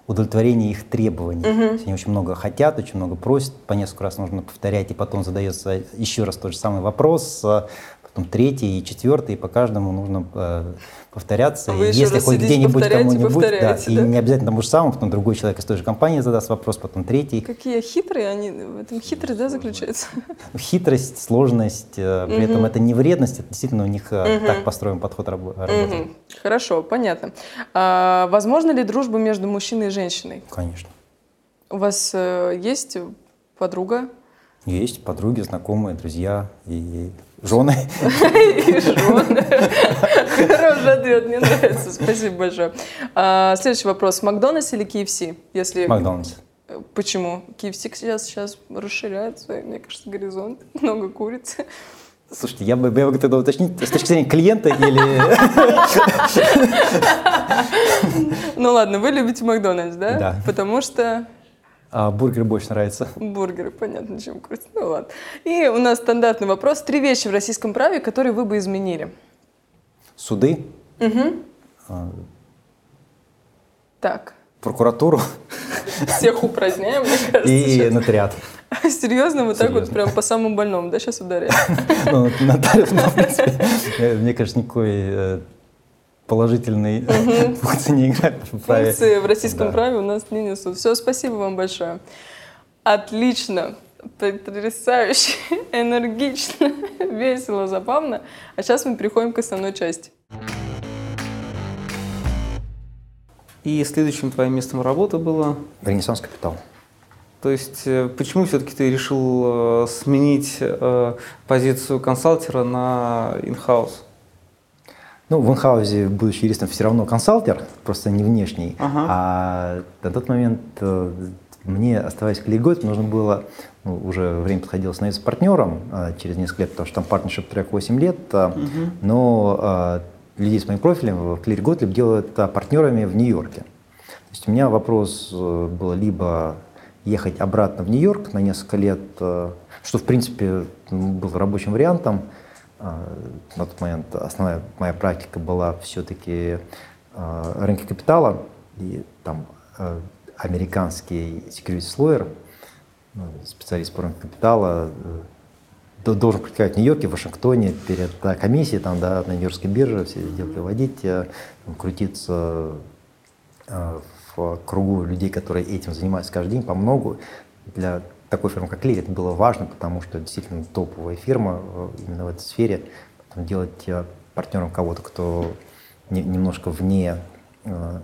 удовлетворения их требований. Есть Они очень много хотят, очень много просят, по несколько раз нужно повторять, и потом задается еще раз тот же самый вопрос, э, потом третий и четвертый, и по каждому нужно э, повторяться. А вы И если хоть где-нибудь кому-нибудь, да, повторяете, и да? не обязательно тому же самому, потом другой человек из той же компании задаст вопрос, потом третий. Какие хитрые они, в этом хитрость, да, заключается? Хитрость, сложность, э, при этом это не вредность, это действительно у них э, так построен подход рабо- работы. Мгм. Хорошо, понятно. А, возможно ли дружба между мужчиной и женщиной? Конечно. У вас э, есть подруга? Есть подруги, знакомые, друзья и жены. И жены. Хороший ответ, мне нравится. Спасибо большое. А, Следующий вопрос. Макдональдс или KFC? Если... Макдональдс. Почему? KFC сейчас, сейчас расширяется, мне кажется, горизонт. Много курицы. Слушайте, я бы, я бы тогда уточнить, с точки зрения клиента или... Ну ладно, вы любите Макдональдс, да? Да. Потому что А, бургер больше нравится. бургеры, понятно, чем курица. Ну ладно. И у нас стандартный вопрос. Три вещи в российском праве, которые вы бы изменили. Суды, Так, прокуратуру всех упраздняем, мне кажется. и нотариат. Серьезно, вот так вот Серьезно. прям по самому больному, да, сейчас ударяем? Ну, нотариус, э, мне кажется, никакой положительной функции не играет в праве. Функции в российском Да. праве у нас не несут. Все, спасибо вам большое. Отлично, потрясающе, энергично, весело, забавно. А сейчас мы переходим к основной части. И следующим твоим местом работы было... Ренессанс капитал. То есть э, почему все-таки ты решил э, сменить э, позицию консалтера на инхаус? Ну, в инхаузе, будучи юристом, все равно консалтер, просто не внешний. Ага. А на тот момент э, мне, оставаясь коллегой, нужно было, ну, уже время подходило становиться партнером э, через несколько лет, потому что там партнершип трек 8 лет, э, но э, людей с моим профилем в Clear Gottlieb делают партнерами в Нью-Йорке. То есть у меня вопрос э, был либо ехать обратно в Нью-Йорк на несколько лет, что в принципе был рабочим вариантом. Э, На тот момент основная моя практика была все-таки рынки капитала и там э, американский securities lawyer, ну, специалист по рынку капитала, э, до- должен практиковать в Нью-Йорке, в Вашингтоне перед комиссией там, да, на Нью-Йоркской бирже, все эти дела приводить, э, там, крутиться э, в кругу людей, которые этим занимаются каждый день, по многу. Для такой фирмы, как это было важно, потому что действительно топовая фирма э, именно в этой сфере. Потом делать э, партнером кого-то, кто не- немножко вне э,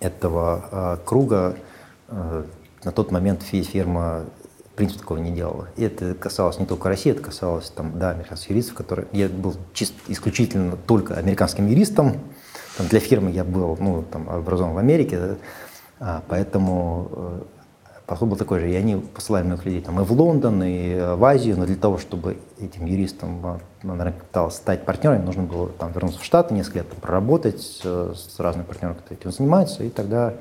этого э, круга, э, на тот момент фи- фирма в принципе такого не делала. И это касалось не только России, это касалось там, да, американских юристов, которые... Я был чисто исключительно только американским юристом. Там, для фирмы я был ну, там, образован в Америке, да, а, поэтому э, подход был такой же. И они посылали многих людей там, и в Лондон, и э, в Азию, но для того, чтобы этим юристам на рынке капитала стать партнерами, нужно было там, вернуться в Штаты, несколько лет там, проработать э, с разными партнерами, которые этим занимаются, и тогда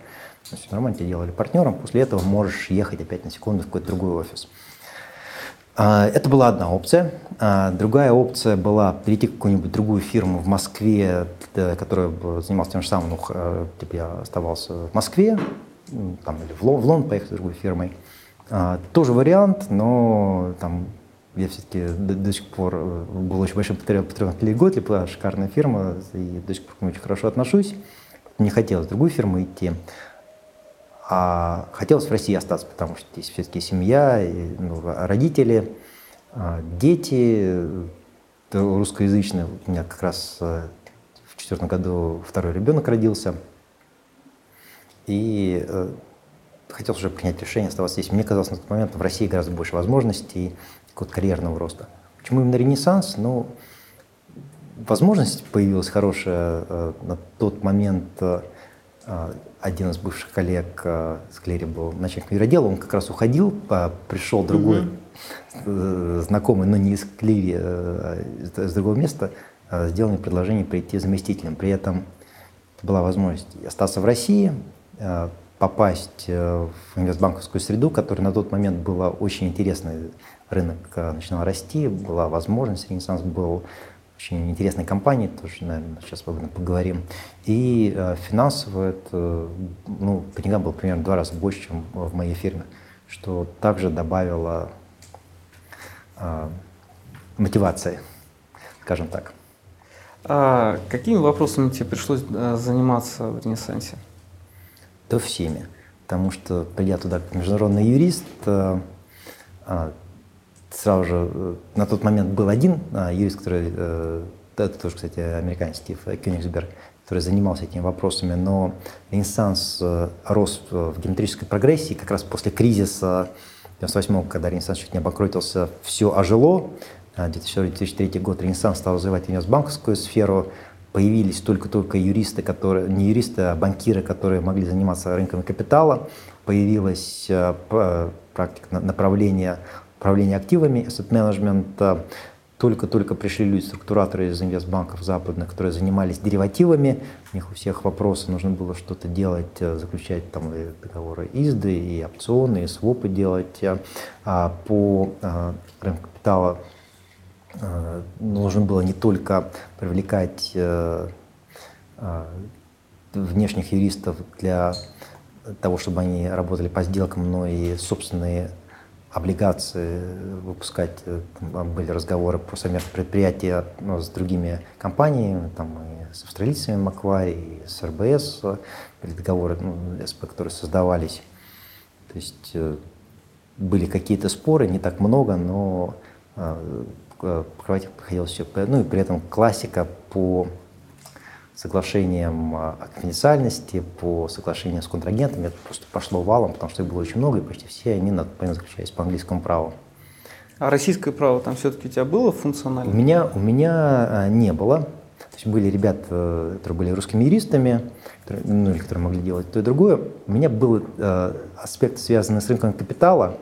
ну, все нормально, тебя делали партнером. После этого можешь ехать опять на секунду в какой-то другой офис. А, Это была одна опция. А, Другая опция была перейти в какую-нибудь другую фирму в Москве, э, которая занималась тем же самым, ну, типа я оставался в Москве, там, или в Лон- в Лондон поехать с другой фирмой. А, Тоже вариант, но там я все-таки до, до сих пор э, был очень большим патриотом Лили Готлиба, шикарная фирма, и до сих пор к ней очень хорошо отношусь. Не хотелось в другую фирму идти. А хотелось в России остаться, потому что здесь все-таки семья, и, ну, родители. Дети русскоязычные. У меня как раз в четвертом году второй ребенок родился. И хотел уже принять решение оставаться здесь. Мне казалось на тот момент в России гораздо больше возможностей какого-то карьерного роста. Почему именно Ренессанс? Ну, возможность появилась хорошая э, на тот момент. Э, один из бывших коллег э, с Клери был начальником юродела, он как раз уходил, пришел другой mm-hmm. знакомый, но не из Клери, а из другого места, сделал мне предложение прийти заместителем. При этом была возможность остаться в России, попасть в инвестбанковскую среду, которая на тот момент была очень интересной. Рынок начинал расти, была возможность, Ренессанс был очень интересной компании, тоже, наверное, сейчас поговорим. И э, финансово это, ну, деньгам было примерно в два раза больше, чем в моей фирме, что также добавило э, мотивации, скажем так. А какими вопросами тебе пришлось э, заниматься в Ренессансе? Да всеми. Потому что, придя туда как международный юрист, э, э, сразу же э, на тот момент был один а, юрист, который, э, это тоже, кстати, американец Стив Кёнигсберг, который занимался этими вопросами, но Ренессанс рос в геометрической прогрессии как раз после кризиса 98 когда Ренессанс чуть не обанкротился, все ожило. 2002-2003 год Ренессанс стал развивать инвестбанковскую сферу, появились только-только юристы, которые, не юристы, а банкиры, которые могли заниматься рынком капитала, появилась практика направления управления активами, asset management. Только-только пришли люди, структураторы из инвестбанков западных, которые занимались деривативами. У них у всех вопросы, нужно было что-то делать, э, заключать там договоры изды, и опционы, и свопы делать. А по э, рынку капитала э, нужно было не только привлекать внешних юристов для того, чтобы они работали по сделкам, но и собственные облигации выпускать. Э, там были разговоры про совместные предприятия ну, с другими компаниями, там и с австралийцами Маквари, и с РБС были договоры, ну, СП, которые создавались. То есть э, были какие-то споры, не так много, но покрывать их приходилось все. Ну и при этом классика по соглашением о конфиденциальности, по соглашению с контрагентами. Это просто пошло валом, потому что их было очень много, и почти все они, надо понять, заключались по английскому праву. А российское право там все-таки у тебя было функционально? У меня, у меня а, не было. То есть были ребята, которые были русскими юристами, которые, ну, или которые могли делать то и другое. У меня был э, аспект, связанный с рынком капитала,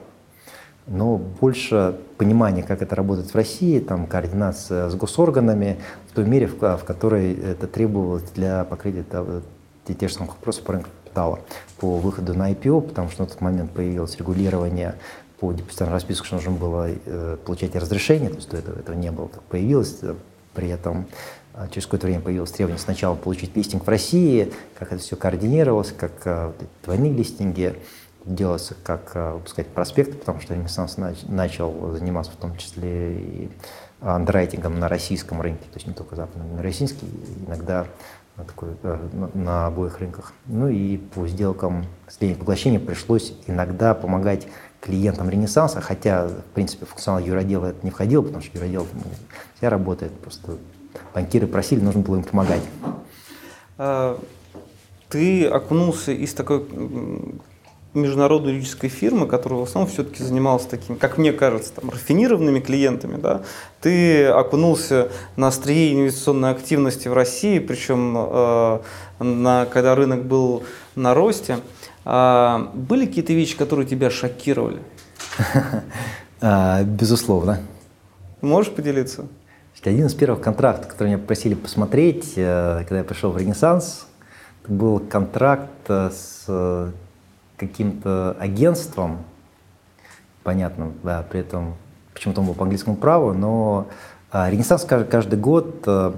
но больше понимание, как это работает в России, там координация с госорганами в той мере, в, в которой это требовалось для покрытия того, тех же самых вопросов по рынку капитала, по выходу на IPO, потому что на тот момент появилось регулирование по депозитарному расписку, что нужно было э, получать разрешение, то есть до этого этого не было, так появилось, э, при этом э, через какое-то время появилось требование сначала получить листинг в России, как это все координировалось, как э, двойные листинги, делаться, как э, выпускать проспекты, потому что Ренессанс начал заниматься в том числе и андеррайтингом на российском рынке, то есть не только западном, но и российский, иногда на, такой, э, на обоих рынках. Ну и по сделкам слияния поглощения пришлось иногда помогать клиентам Ренессанса, хотя, в принципе, функционал юродела это не входил, потому что юродел вся работает, просто банкиры просили, нужно было им помогать. А, ты окунулся из такой международной юридической фирмы, которая в основном все-таки занималась такими, как мне кажется, там, рафинированными клиентами, да, ты окунулся на острие инвестиционной активности в России, причем э, на, когда рынок был на росте. А были какие-то вещи, которые тебя шокировали? А, безусловно. Можешь поделиться? Один из первых контрактов, который меня попросили посмотреть, э, когда я пришел в Ренессанс, был контракт с каким-то агентством, понятно, да, при этом почему-то он был по английскому праву, но а, Ренессанс каждый год а,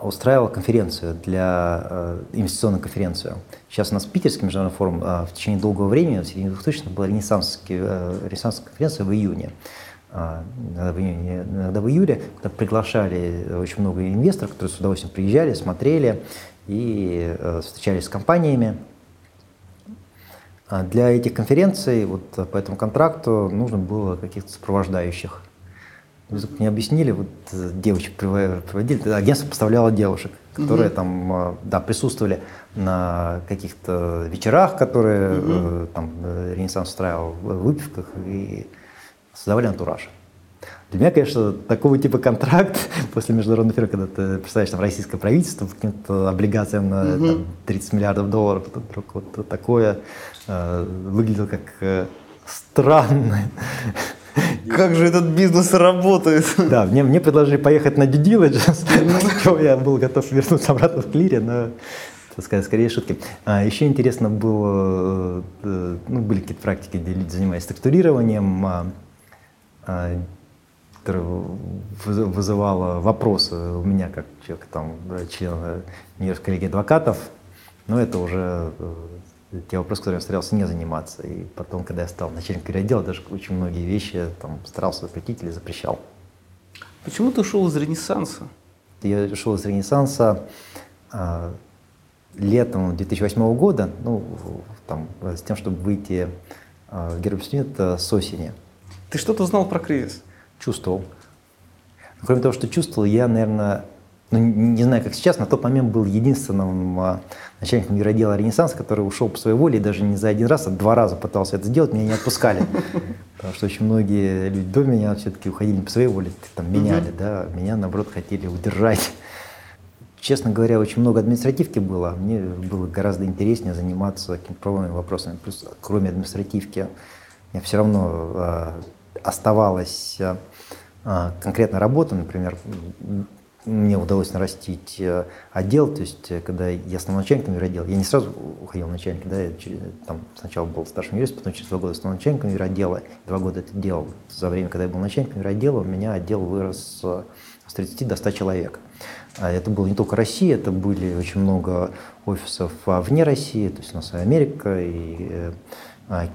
устраивал конференцию для а, инвестиционную конференцию. Сейчас у нас питерский международный форум в течение долгого времени, в середине 2000-х, была ренессансская, ренессансская конференция в июне. Иногда в, июне, иногда в июле, куда приглашали очень много инвесторов, которые с удовольствием приезжали, смотрели и встречались с компаниями. А для этих конференций, вот по этому контракту, нужно было каких-то сопровождающих. Мне объяснили, вот э, девочек проводили, агентство поставляло девушек, которые угу. там, э, да, присутствовали на каких-то вечерах, которые угу. там Ренессанс устраивал в выпивках и создавали антураж. Для меня, конечно, такого типа контракт после международной фирмы, когда ты представляешь там российское правительство каким-то облигациям на угу. там, 30 миллиардов долларов, вдруг вот такое э, выглядело как э, странно. Как же этот бизнес работает? Да, мне, мне предложили поехать на due я был готов вернуться обратно в клире, но так сказать, скорее шутки. А, еще интересно было, э, ну, были какие-то практики, где люди занимались структурированием, а, а, которое вызывало вопросы у меня как человека, там, члена Нью-Йоркской коллегии адвокатов, но это уже те вопросы, которыми я старался не заниматься. И потом, когда я стал начальником отдела, даже очень многие вещи там, старался запретить или запрещал. Почему ты ушел из Ренессанса? Я ушел из Ренессанса а, летом 2008 года, ну, там, с тем, чтобы выйти а, в Гербсмит с осени. Ты что-то знал про кризис? Чувствовал. Кроме того, что чувствовал, я, наверное, ну, не знаю, как сейчас, на тот момент был единственным а, начальником юродела «Ренессанс», который ушел по своей воле и даже не за один раз, а два раза пытался это сделать, меня не отпускали. Потому что очень многие люди до меня все-таки уходили по своей воле, там меняли, да, меня, наоборот, хотели удержать. Честно говоря, очень много административки было. Мне было гораздо интереснее заниматься какими-то правовыми вопросами. Плюс, кроме административки, мне все равно э, оставалась э, конкретная работа, например, мне удалось нарастить э, отдел, то есть э, когда я стал начальником юротдела, я не сразу уходил начальником, да, я там сначала был старшим юристом, потом через два года стал начальником юротдела, два года это делал. За время, когда я был начальником юротдела, у меня отдел вырос э, с 30 до 100 человек. А это было не только Россия, это были очень много офисов вне России, то есть у нас и Америка, и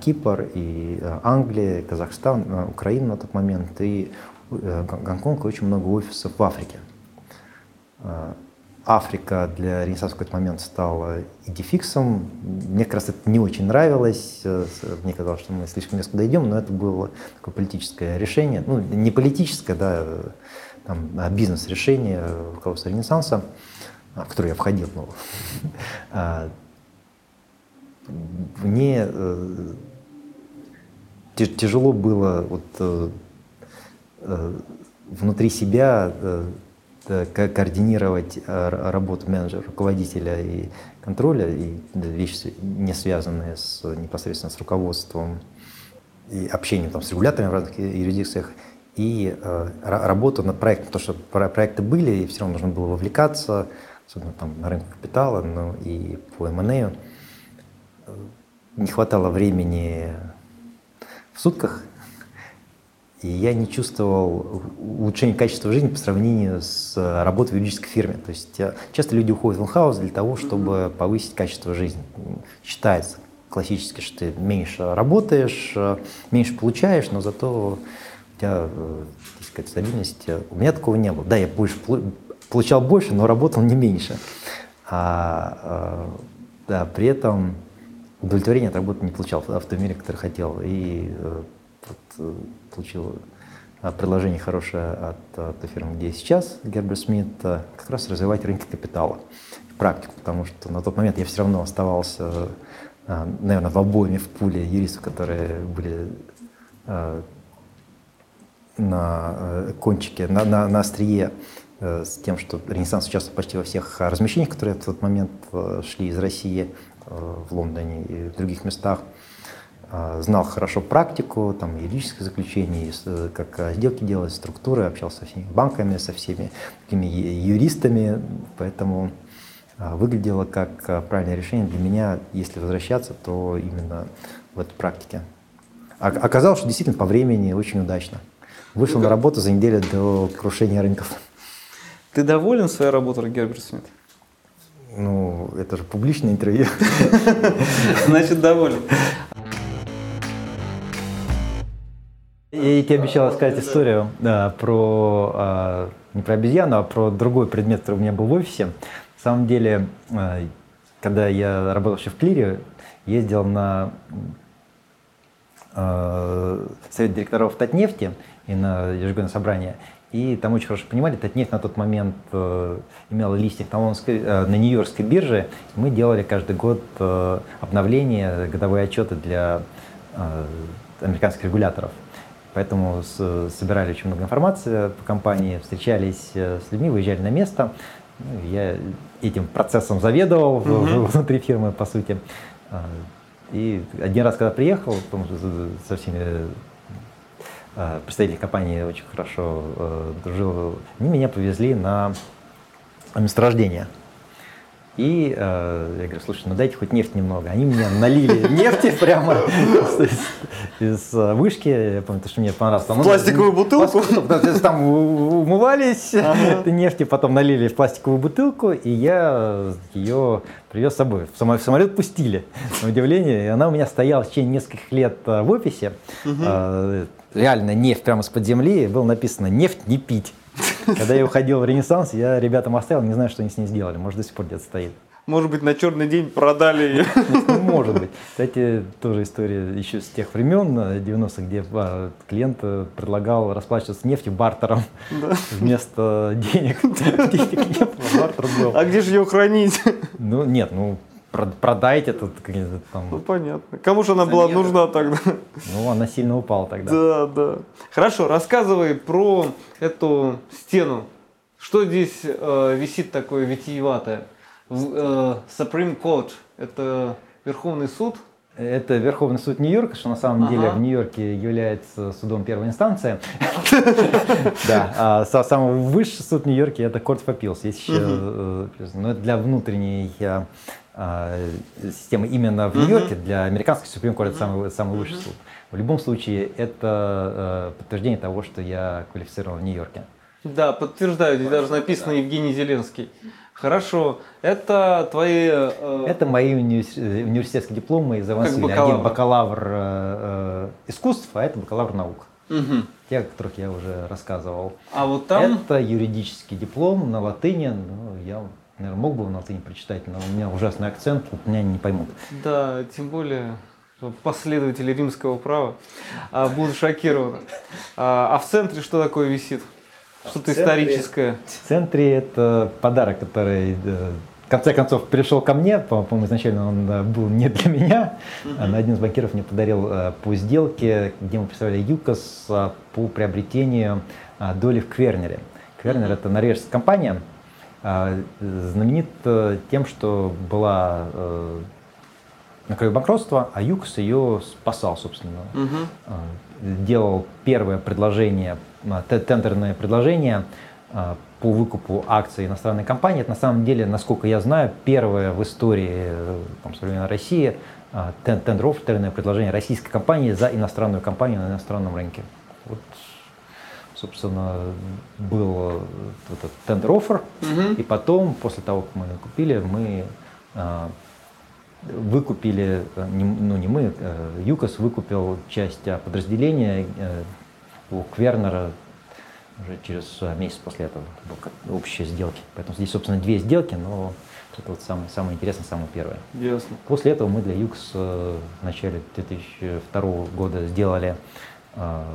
Кипр, и Англия, Казахстан, Украина на тот момент, и Гонконг, и очень много офисов в Африке. Э, Африка для Ренессанса в какой-то момент стала идификсом. Мне как раз это не очень нравилось. Э, мне казалось, что мы слишком резко дойдем, но это было такое политическое решение. Ну, не политическое, да, там, а бизнес-решение руководства Ренессанса, в которое я входил. Ну, а, мне э, тяжело было вот, внутри себя Э, координировать э, работу менеджера, руководителя и контроля, и вещи, не связанные с, непосредственно с руководством и общением там, с регуляторами в разных юрисдикциях, и э, работу над проектом, потому что проекты были, и все равно нужно было вовлекаться, особенно там на рынке капитала, ну и по M&A. Не хватало времени в сутках и я не чувствовал улучшения качества жизни по сравнению с э, работой в юридической фирме. То есть э, часто люди уходят в инхаус для того, чтобы повысить качество жизни. Считается классически, что ты меньше работаешь, э, меньше получаешь, но зато у тебя так сказать, стабильность. У меня такого не было. Да, я больше, получал больше, но работал не меньше. А, да, при этом удовлетворение от работы не получал в том мере, который хотел. И получил а, предложение хорошее от, той фирмы, где я сейчас, Гербер Смит, а, как раз развивать рынки капитала, практику, потому что на тот момент я все равно оставался, а, наверное, в обойме, в пуле юристов, которые были на э, кончике, на, на, на острие э, с тем, что Ренессанс участвовал почти во всех размещениях, которые в тот момент э, шли из России в Лондоне и в других местах. А, знал хорошо практику, там, юридическое заключение, э, как э, сделки делать, структуры, общался со всеми банками, со всеми такими юристами, поэтому а, выглядело как э, правильное решение для меня, если возвращаться, то именно в этой практике. Оказалось, что действительно по времени очень удачно. Вышел ну, на работу за неделю до крушения рынков. Ты доволен своей работой, Герберт Смит? Ну, это же публичное интервью. Значит, доволен. Я тебе обещал рассказать историю да, про, а, не про обезьяну, а про другой предмет, который у меня был в офисе. На самом деле, а, когда я работал еще в Клире, ездил на а, совет директоров Татнефти, и на ежегодное собрание. И там очень хорошо понимали, Татнефть на тот момент э, имела листинг на, э, на Нью-Йоркской бирже. Мы делали каждый год э, обновления, годовые отчеты для э, американских регуляторов. Поэтому с, собирали очень много информации по компании, встречались э, с людьми, выезжали на место. Ну, я этим процессом заведовал угу. внутри фирмы, по сути. А, и один раз, когда приехал, со всеми а, представители компании очень хорошо э, дружил, они меня повезли на месторождение. И э, я говорю, слушай, ну дайте хоть нефть немного. Они мне налили нефти прямо из вышки, я помню, что мне понравилось. В пластиковую бутылку? Там умывались нефти, потом налили в пластиковую бутылку, и я ее привез с собой. В самолет пустили, на удивление. И она у меня стояла в течение нескольких лет э, в офисе. Э, реально нефть прямо из-под земли. Было написано «нефть не пить». Когда я уходил в Ренессанс, я ребятам оставил, не знаю, что они с ней сделали. Может, до сих пор где-то стоит. Может быть, на черный день продали ее. Ну, может быть. Кстати, тоже история еще с тех времен, 90-х, где а, клиент э, предлагал расплачиваться нефтью бартером да. вместо денег. Денег не было, бартер был. А где же ее хранить? Ну, нет, ну, продать этот там. Ну понятно. Кому же она была нужна тогда? Ну, она сильно упала тогда. Да, да. Хорошо, рассказывай про эту стену. Что здесь э, висит такое витиеватое? Э, Supreme Court – это Верховный суд? Это Верховный суд Нью-Йорка, что на самом ага. деле в Нью-Йорке является судом первой инстанции. Да, а самый высший суд Нью-Йорке это Court of Appeals. Есть еще, э, но это для внутренней а, системы именно в Нью-Йорке, для американской Supreme Court это самый, самый высший суд. В любом случае, это э, подтверждение того, что я квалифицирован в Нью-Йорке. Да, подтверждаю, здесь даже написано Евгений Зеленский. Хорошо. Это твои... Э... Это мои университетские дипломы из Авансвилля. Бакалавр. Один бакалавр э, искусств, а это бакалавр наук. Угу. Те, о которых я уже рассказывал. А вот там... Это юридический диплом на латыни. Ну, я наверное, мог бы на латыни прочитать, но у меня ужасный акцент, вот меня не поймут. Да, тем более последователи римского права а, будут шокированы. А, а в центре что такое висит? Что-то историческое. В центре это подарок, который э, в конце концов пришел ко мне, по-моему, изначально он был не для меня. Uh-huh. Один из банкиров мне подарил э, по сделке, где мы представляли ЮКОС по приобретению доли в Квернере. Квернер это норвежская компания, а, знаменит э, тем, что была э, на краю банкротства, а ЮКС ее спасал, собственно. Угу. Делал первое предложение, а, тендерное предложение по выкупу акций иностранной компании. Это на самом деле, насколько я знаю, первое в истории там, современной России тендер предложение российской компании за иностранную компанию на иностранном рынке. Вот собственно, был этот тендер оффер, угу. и потом, после того, как мы купили, мы а, выкупили, э, ну не мы, э, ЮКОС выкупил часть а, подразделения э, у Квернера уже через месяц после этого общие сделки. Поэтому здесь, собственно, две сделки, но это вот самое, самое интересное, самое первое. Ясно. После этого мы для ЮКС в начале 2002 года сделали а,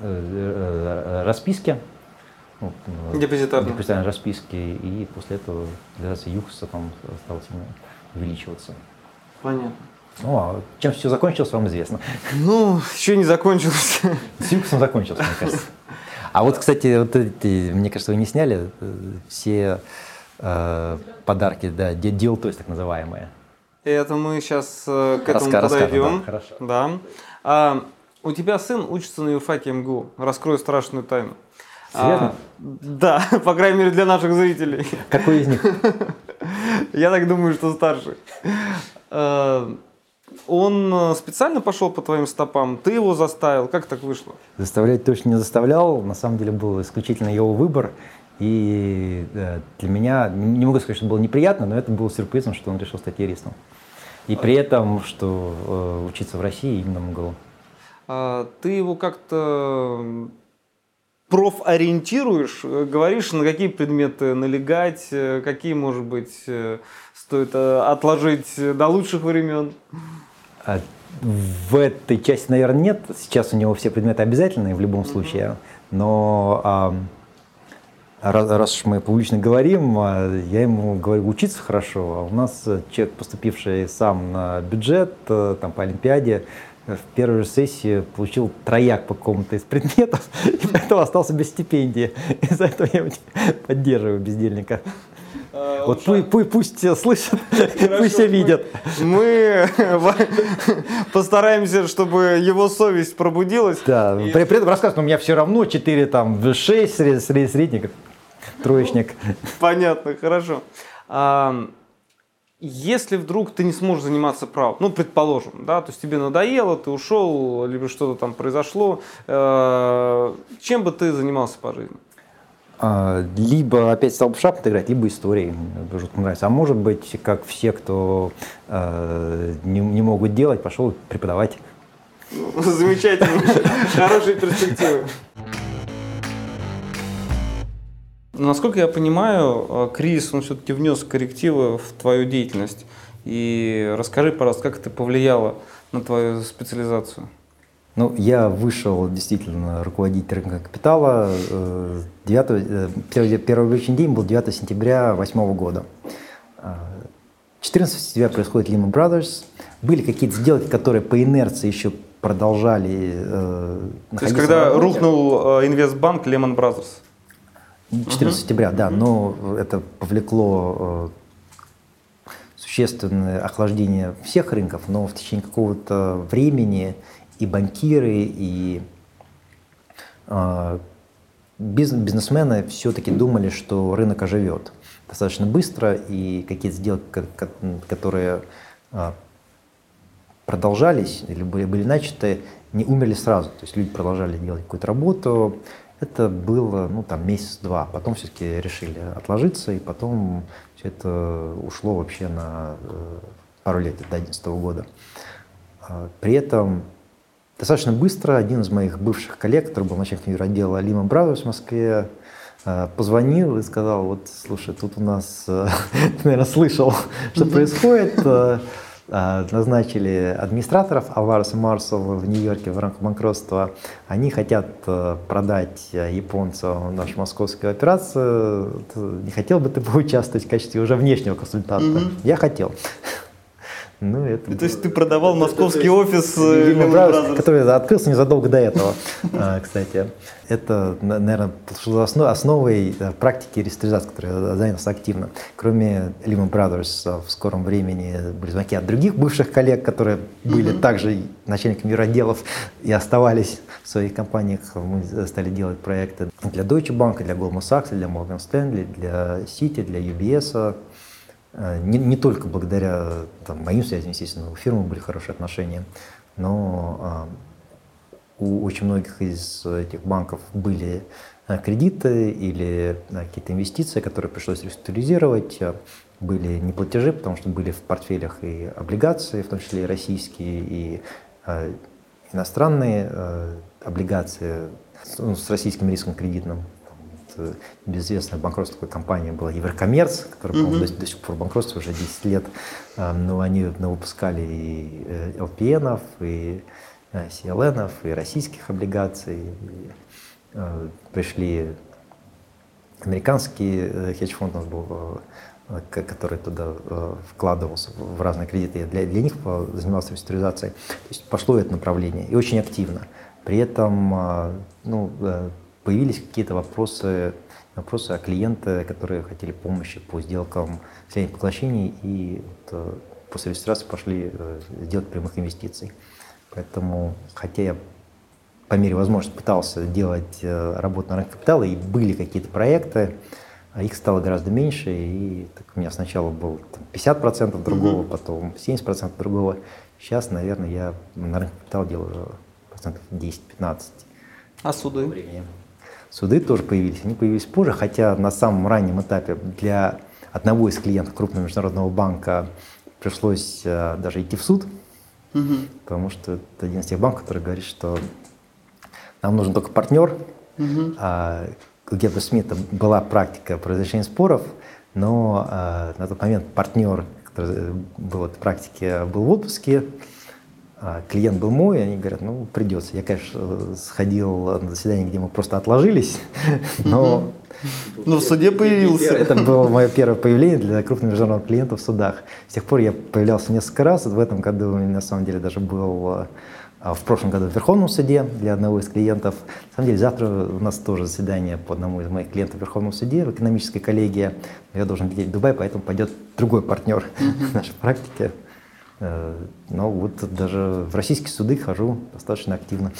расписки. Ну, депозитарные. депозитарные расписки. И после этого реализация ЮКСа там стала сильно увеличиваться. Понятно. Ну, а чем все закончилось, вам известно. Ну, еще не закончилось. С ЮКСом закончилось, мне кажется. А вот, кстати, вот эти, мне кажется, вы не сняли э, все э, подарки, да, deal, то есть так называемые. Это мы сейчас э, к этому Раска, подойдем. Да, хорошо. Да. А, у тебя сын учится на юрфаке МГУ. Раскрою страшную тайну. Серьезно? А, да, по крайней мере для наших зрителей. Какой из них? Я так думаю, что старший. А, он специально пошел по твоим стопам? Ты его заставил? Как так вышло? Заставлять точно не заставлял. На самом деле был исключительно его выбор. И э, для меня, не могу сказать, что было неприятно, но это было сюрпризом, что он решил стать юристом. И при этом, что э, учиться в России именно МГУ. А, ты его как-то профориентируешь, говоришь, на какие предметы налегать, э, какие, может быть, э, стоит э, отложить до лучших времен? А, в этой части, наверное, нет. Сейчас у него все предметы обязательные в любом случае. Но а, раз, раз уж мы публично говорим, а, я ему говорю учиться хорошо. А у нас человек, поступивший сам на бюджет, э, там, по Олимпиаде, в первой же сессии получил трояк по какому-то из предметов, и поэтому остался без стипендии. Из-за этого я поддерживаю бездельника. А, вот пусть, пусть, пусть все слышат, пусть все видят. Мы постараемся, чтобы его совесть пробудилась. Да, и... при, при этом рассказывать, но у меня все равно 4, там, 6 сред, средних, троечник. Понятно, хорошо. Если вдруг ты не сможешь заниматься правом, ну, предположим, да, то есть тебе надоело, ты ушел, либо что-то там произошло, э, чем бы ты занимался по жизни? А, либо опять стал бы в шахматы играть, либо историей. Жутко нравится. А может быть, как все, кто э, не, не могут делать, пошел преподавать. Замечательно. Хорошие перспективы. Насколько я понимаю, э, кризис, он все-таки внес коррективы в твою деятельность. И расскажи, пожалуйста, как это повлияло на твою специализацию? Ну, я вышел действительно руководить рынком капитала. 9, э, первый, первый рабочий день был 9 сентября 2008 года. 14 сентября происходит Lehman Brothers. Были какие-то сделки, которые по инерции еще продолжали э, То есть, когда рухнул э, инвестбанк Lehman Brothers? 14 uh-huh. сентября, да, но это повлекло э, существенное охлаждение всех рынков, но в течение какого-то времени и банкиры, и э, бизнесмены все-таки думали, что рынок оживет достаточно быстро, и какие-то сделки, которые э, продолжались или были начаты, не умерли сразу. То есть люди продолжали делать какую-то работу. Это было ну, там, месяц-два. Потом все-таки решили отложиться, и потом все это ушло вообще на э, пару лет, до 2011 года. При этом Достаточно быстро один из моих бывших коллег, который был начальником юротдела Лима Браузерс в Москве, э, позвонил и сказал, вот, слушай, тут у нас, э, ты, наверное, слышал, что происходит, назначили администраторов Алварес и в Нью-Йорке в рамках банкротства. Они хотят продать японцам нашу московскую операцию. Не хотел бы ты поучаствовать в качестве уже внешнего консультанта? Mm-hmm. Я хотел. Ну, это То есть ты продавал московский офис Lehman Brothers? Который открылся незадолго до этого, а, кстати. Это, наверное, основой э, практики реструктуризации, которая занялась активно. Кроме Lehman Brothers э, в скором времени были звонки от других бывших коллег, которые были также начальниками юротделов и оставались в своих компаниях. Мы стали делать проекты для Deutsche Bank, для Goldman Sachs, для Morgan Stanley, для Citi, для UBS, Э, не, не только благодаря там, моим связям, естественно, у фирмы были хорошие отношения, но а, у очень многих из этих банков были а, кредиты или какие-то инвестиции, которые пришлось реструктуризировать, были неплатежи, потому что были в портфелях и облигации, в том числе и российские, и иностранные облигации ну, с российским риском кредитным. Э, безызвестная банкротская компания была Еврокоммерц, которая, по-моему, до, до сих пор банкротство уже 10 лет, э, но они выпускали и LPN, э, и CLN, и российских облигаций. И, пришли американский хедж-фонд у нас был, который туда вкладывался в разные кредиты. Для, для них занимался реструктуризацией. То есть пошло это направление и очень активно. При этом ну, появились какие-то вопросы, вопросы о клиенты, которые хотели помощи по сделкам средних поглощений и вот, э, после регистрации пошли э, сделать прямых инвестиций. Поэтому, хотя я по мере возможности пытался делать э, работу на рынке капитала, и были какие-то проекты, а их стало гораздо меньше, и так, у меня сначала был там, 50% другого, mm-hmm. потом 70% другого. Сейчас, наверное, я на рынке капитала делаю процентов 10-15. А суды? Времени. Суды тоже появились. Они появились позже, хотя на самом раннем этапе для одного из клиентов крупного международного банка пришлось э, даже идти в суд, угу. потому что это один из тех банков, который говорит, что нам нужен только партнер. Угу. А у Герба Смита была практика по разрешению споров, но а, на тот момент партнер, который был в этой практике, был в отпуске, а клиент был мой, и они говорят, ну, придется. Я, конечно, сходил на заседание, где мы просто отложились, но... Ну, в суде появился. Это было мое первое появление для крупных международных клиентов в судах. С тех пор я появлялся несколько раз. В этом году, на самом деле, даже был а, в прошлом году в Верховном суде для одного из клиентов. На самом деле завтра у нас тоже заседание по одному из моих клиентов в Верховном суде, в экономической коллегии. Я должен лететь в Дубай, поэтому пойдет другой партнер в нашей практике. Э, но вот даже в российские суды хожу достаточно активно.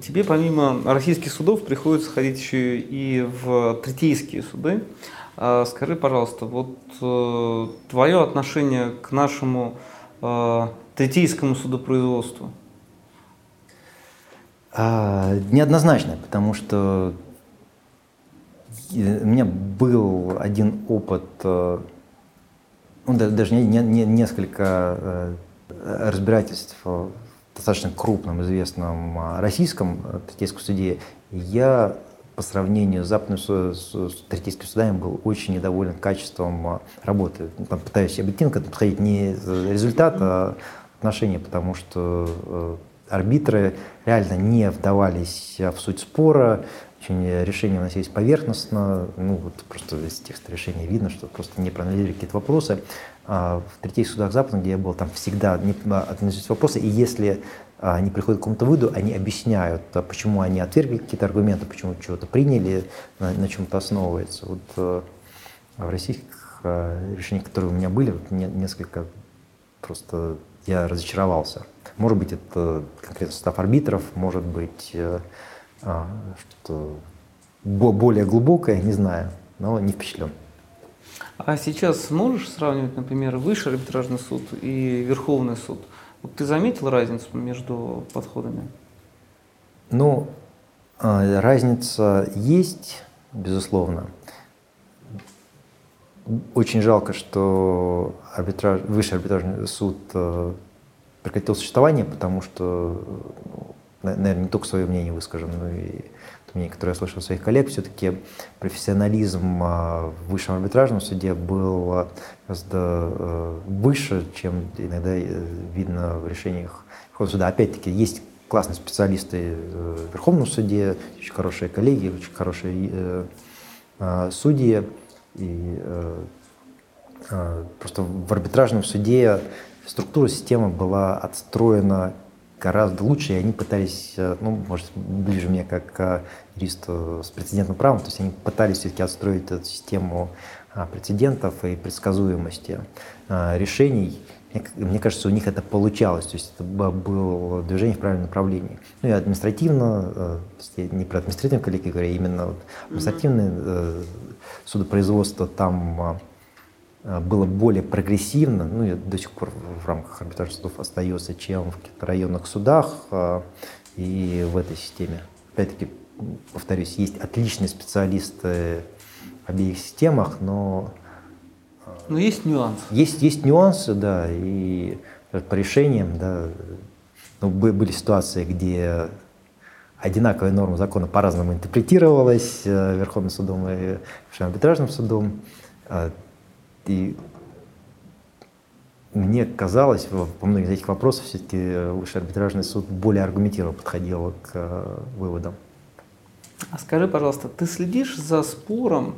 Тебе помимо российских судов приходится ходить еще и в третейские суды. А скажи, пожалуйста, вот э, твое отношение к нашему э, третейскому судопроизводству – а, неоднозначно, потому что у меня был один опыт, ну, даже не, не, несколько э, разбирательств в достаточно крупном, известном а, российском э, третейском суде. Я по сравнению с западным третейским судами был очень недоволен качеством работы. Ну, там, пытаюсь объективно подходить не результат, а отношения, потому что арбитры реально не вдавались в суть спора, очень решения вносились поверхностно, ну вот просто из текста решения видно, что просто не проанализировали какие-то вопросы. А в третьих судах Запада, где я был, там всегда не вопросы, и если а, они приходят к какому-то выводу, они объясняют, а почему они отвергли какие-то аргументы, почему чего-то приняли, на, на чем-то основывается. Вот э, в российских э, решениях, которые у меня были, вот, несколько просто я разочаровался. Может быть, это конкретно состав арбитров, может быть, э, что более глубокое, не знаю, но не впечатлен. А сейчас можешь сравнивать, например, высший арбитражный суд и Верховный суд? Вот ты заметил разницу между подходами? Ну, а, разница есть, безусловно. Очень жалко, что арбитраж, высший арбитражный суд э, прекратил существование, потому что, наверное, не только свое мнение выскажем, но и то мнение, которое я слышал от своих коллег, все-таки профессионализм а, в высшем арбитражном суде был гораздо э, выше, чем иногда э, видно в решениях Верховного суда. Опять-таки, есть классные специалисты в Верховном суде, очень хорошие коллеги, очень хорошие а, судьи. И просто в арбитражном суде структура системы была отстроена гораздо лучше, и они пытались, э, ну, может, ближе мне как к юристу с прецедентным правом, то есть они пытались все-таки отстроить эту систему а, прецедентов и предсказуемости а, решений. Мне, кажется, у них это получалось, то есть это было движение в правильном направлении. Ну и административно, э, не про административные коллеги говорю, а именно административное э, судопроизводство там а, Э, было более прогрессивно, ну и до сих пор в рамках арбитражных судов остается, чем в каких-то районных судах э, и в этой системе. Опять-таки, повторюсь, есть отличные специалисты в обеих системах, но... Э, но есть нюансы. Есть, есть нюансы, да, и по решениям, да, ну, были ситуации, где одинаковая норма закона по-разному интерпретировалась Верховным судом и арбитражным судом. И мне казалось, по многим из этих вопросов все-таки высший арбитражный суд более аргументированно подходил к э, выводам. А скажи, пожалуйста, ты следишь за спором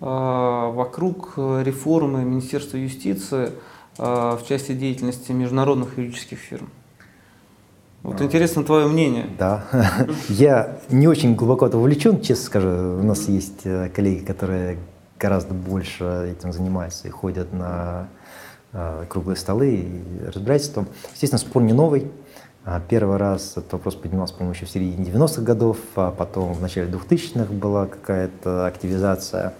э, вокруг реформы Министерства юстиции э, в части деятельности международных юридических фирм? Вот а, интересно твое мнение. Да. Я не очень глубоко это увлечен, честно скажу. У нас есть коллеги, которые гораздо больше этим занимаются и ходят на э, круглые столы и разбирательства. Естественно, спор не новый. А, первый раз этот вопрос поднимался, по-моему, еще в середине 90-х годов, а потом в начале 2000-х была какая-то активизация.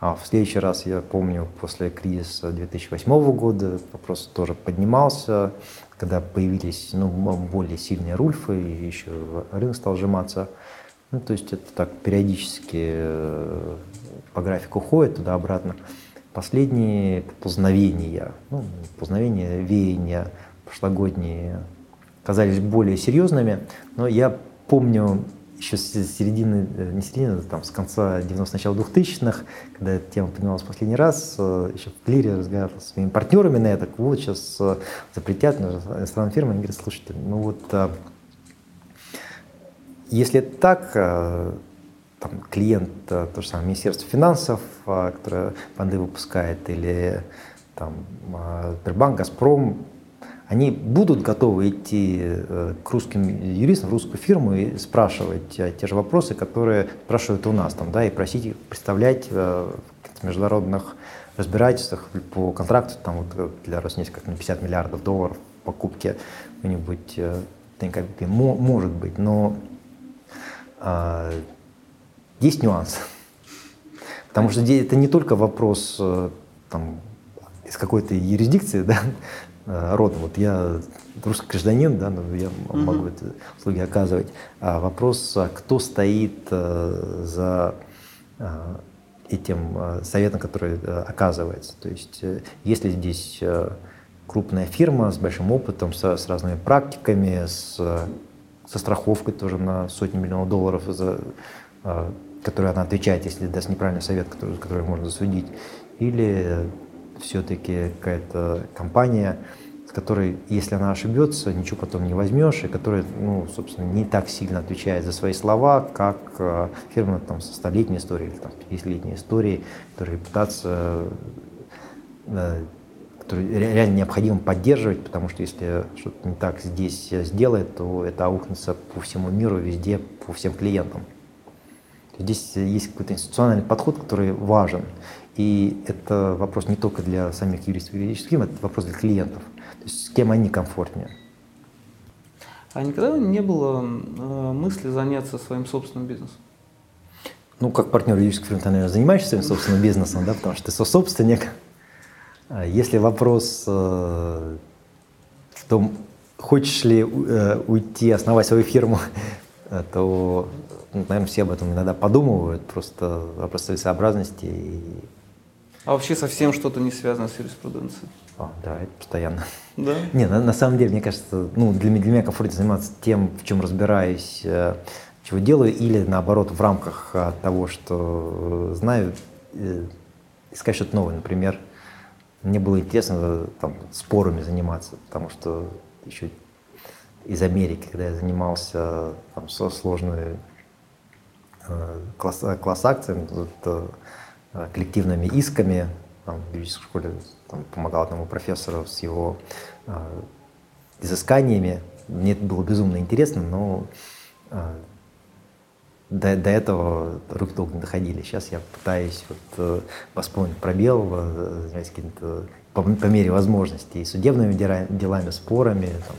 А в следующий раз, я помню, после кризиса 2008 года вопрос тоже поднимался, когда появились ну, более сильные рульфы, и еще рынок стал сжиматься. Ну, то есть это так периодически э, по графику ходит туда-обратно. Последние познавения, ну, познавения, веяния прошлогодние казались более серьезными, но я помню еще с середины, э, не середины, там, с конца 90-х, начала 2000-х, когда эта тема поднималась в последний раз, э, еще в Клире разговаривал с своими партнерами на это, вот сейчас э, запретят иностранным фирмам, они говорят, слушайте, ну вот, если это так, там, клиент, то же самое Министерство финансов, которое фонды выпускает, или там, Сбербанк, Газпром, они будут готовы идти э, к русским юристам, в русскую фирму и спрашивать э, те же вопросы, которые спрашивают у нас, там, да, и просить их представлять э, в международных разбирательствах по контракту там, вот, для Роснефти как на 50 миллиардов долларов покупки какой-нибудь может быть, но есть нюанс. Потому что это не только вопрос там, из какой-то юрисдикции, да, Э, родом. Вот я русский гражданин, да, но я могу mm-hmm. эти услуги оказывать. А вопрос, а кто стоит э, за э, этим советом, который оказывается. То есть если здесь крупная фирма с большим опытом, со, с разными практиками, с, со страховкой тоже на сотни миллионов долларов, за, которую она отвечает, если даст неправильный совет, который, который можно засудить, или все-таки какая-то компания, с которой, если она ошибется, ничего потом не возьмешь, и которая, ну, собственно, не так сильно отвечает за свои слова, как э, фирма там, со столетней историей или там, 50-летней историей, которая репутация, э, которую реально необходимо поддерживать, потому что если что-то не так здесь сделает, то это аукнется по всему миру, везде, по всем клиентам. Здесь есть какой-то институциональный подход, который важен. И это вопрос не только для самих юристов и юридических фирм, это вопрос для клиентов. То есть с кем они комфортнее. А никогда не было э, мысли заняться своим собственным бизнесом? Ну, как партнер юридической фирмы, ты, наверное, занимаешься своим собственным бизнесом, да, потому что ты собственник. А если вопрос э, в том, хочешь ли э, уйти, основать свою фирму, то, ну, наверное, все об этом иногда подумывают, просто вопрос целесообразности и а вообще совсем что-то не связано с юриспруденцией? О, да, это постоянно. Да? Не, на, на самом деле, мне кажется, ну, для, для меня комфортнее заниматься тем, в чем разбираюсь, э, чего делаю, или наоборот, в рамках э, того, что знаю, э, искать что-то новое. Например, мне было интересно там, спорами заниматься, потому что еще из Америки, когда я занимался там, со сложной э, класс, класс акциями, Э, коллективными исками. Там, в юридической школе там, помогал одному профессору с его э, изысканиями. Мне это было безумно интересно, но э, до, до этого руки долго не доходили. Сейчас я пытаюсь вот, э, восполнить пробел, э, занимаюсь какими-то по, по мере возможностей судебными делами, спорами, там,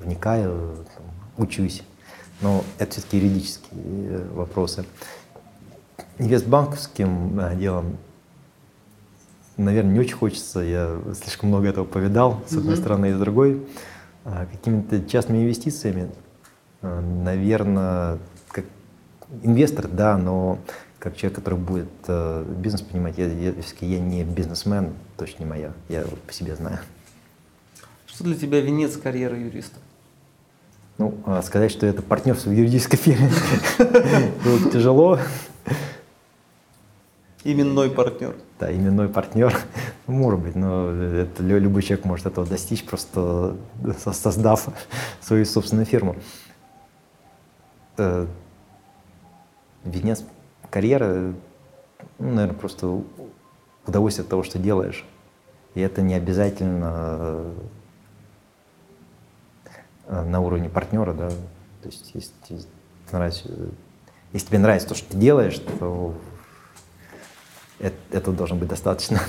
вникаю, там, учусь. Но это все-таки юридические э, вопросы инвестбанковским э, делом, наверное, не очень хочется. Я слишком много этого повидал, с одной mm-hmm. стороны, и с другой. А какими-то частными инвестициями, э, наверное, как инвестор, да, но как человек, который будет э, бизнес понимать, я, я, я не бизнесмен, точно не моя, я вот по себе знаю. Что для тебя венец карьеры юриста? Ну, а сказать, что это партнерство в юридической фирме, было тяжело. Именной партнер. Да, именной партнер. Ну, может быть, но это любой человек может этого достичь, просто создав свою собственную фирму. Это венец карьеры, ну, наверное, просто удовольствие от того, что делаешь. И это не обязательно э, на уровне партнера, да. То есть, если, если тебе нравится то, что ты делаешь, то этого должно быть достаточно.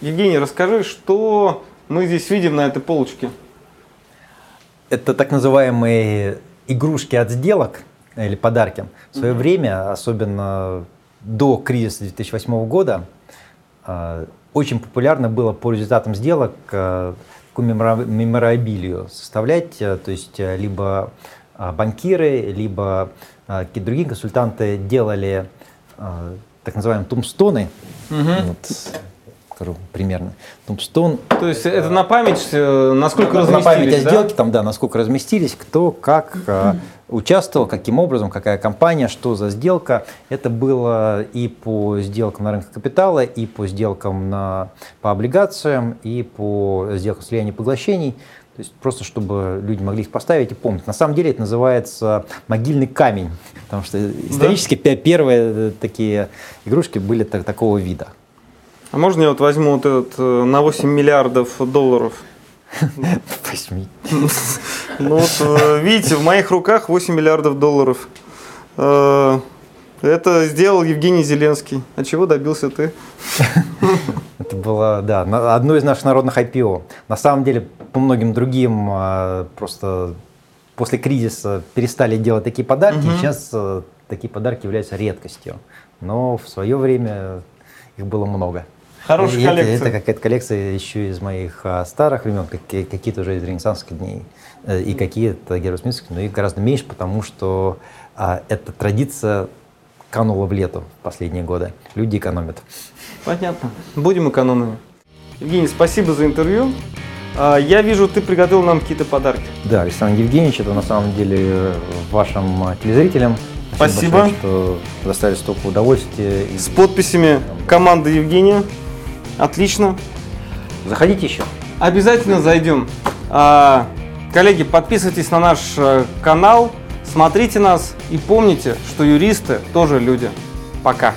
Евгений, расскажи, что мы здесь видим на этой полочке? Это так называемые игрушки от сделок или подарки. В свое mm-hmm. время, особенно до кризиса 2008 года, э, очень популярно было по результатам сделок э, меморабилию составлять, э, то есть либо банкиры, либо какие-то другие консультанты делали так называемые тумстоны. Угу. Вот. Скажу примерно. Тумстон. То есть это на память, э, насколько на разместились, память о да? сделке, там, да, насколько разместились, кто как э, участвовал, каким образом, какая компания, что за сделка. Это было и по сделкам на рынке капитала, и по сделкам на, по облигациям, и по сделкам слияния поглощений. То есть просто чтобы люди могли их поставить и помнить. На самом деле это называется могильный камень, потому что исторически пе- первые э, такие игрушки были так- такого вида. А можно я вот возьму вот этот э, на 8 миллиардов долларов? Возьми. Ну вот, э, видите, в моих руках 8 миллиардов долларов. Э, Это сделал Евгений Зеленский. А чего добился ты? Это было, да, одно из наших народных IPO. На самом деле, по многим другим а, просто после кризиса перестали делать такие подарки. и Сейчас такие подарки являются редкостью. Но в свое время их было много. Хорошая И коллекция. Это, какая-то коллекция еще из моих а, старых времен, какие- какие-то уже из ренессансских дней, э, и какие-то геросмитские, но их гораздо меньше, потому что а, эта традиция канула в лету в последние годы. Люди экономят. Понятно. Будем экономными. Евгений, спасибо за интервью. А, Я вижу, ты приготовил нам какие-то подарки. Да, Александр Евгеньевич, это на самом деле э, вашим э, телезрителям. Спасибо. большое, что доставили столько удовольствия. И С подписями команды Евгения. Отлично. Заходите еще. Обязательно зайдем. А, Коллеги, подписывайтесь на наш э, канал, смотрите нас и помните, что юристы тоже люди. Пока.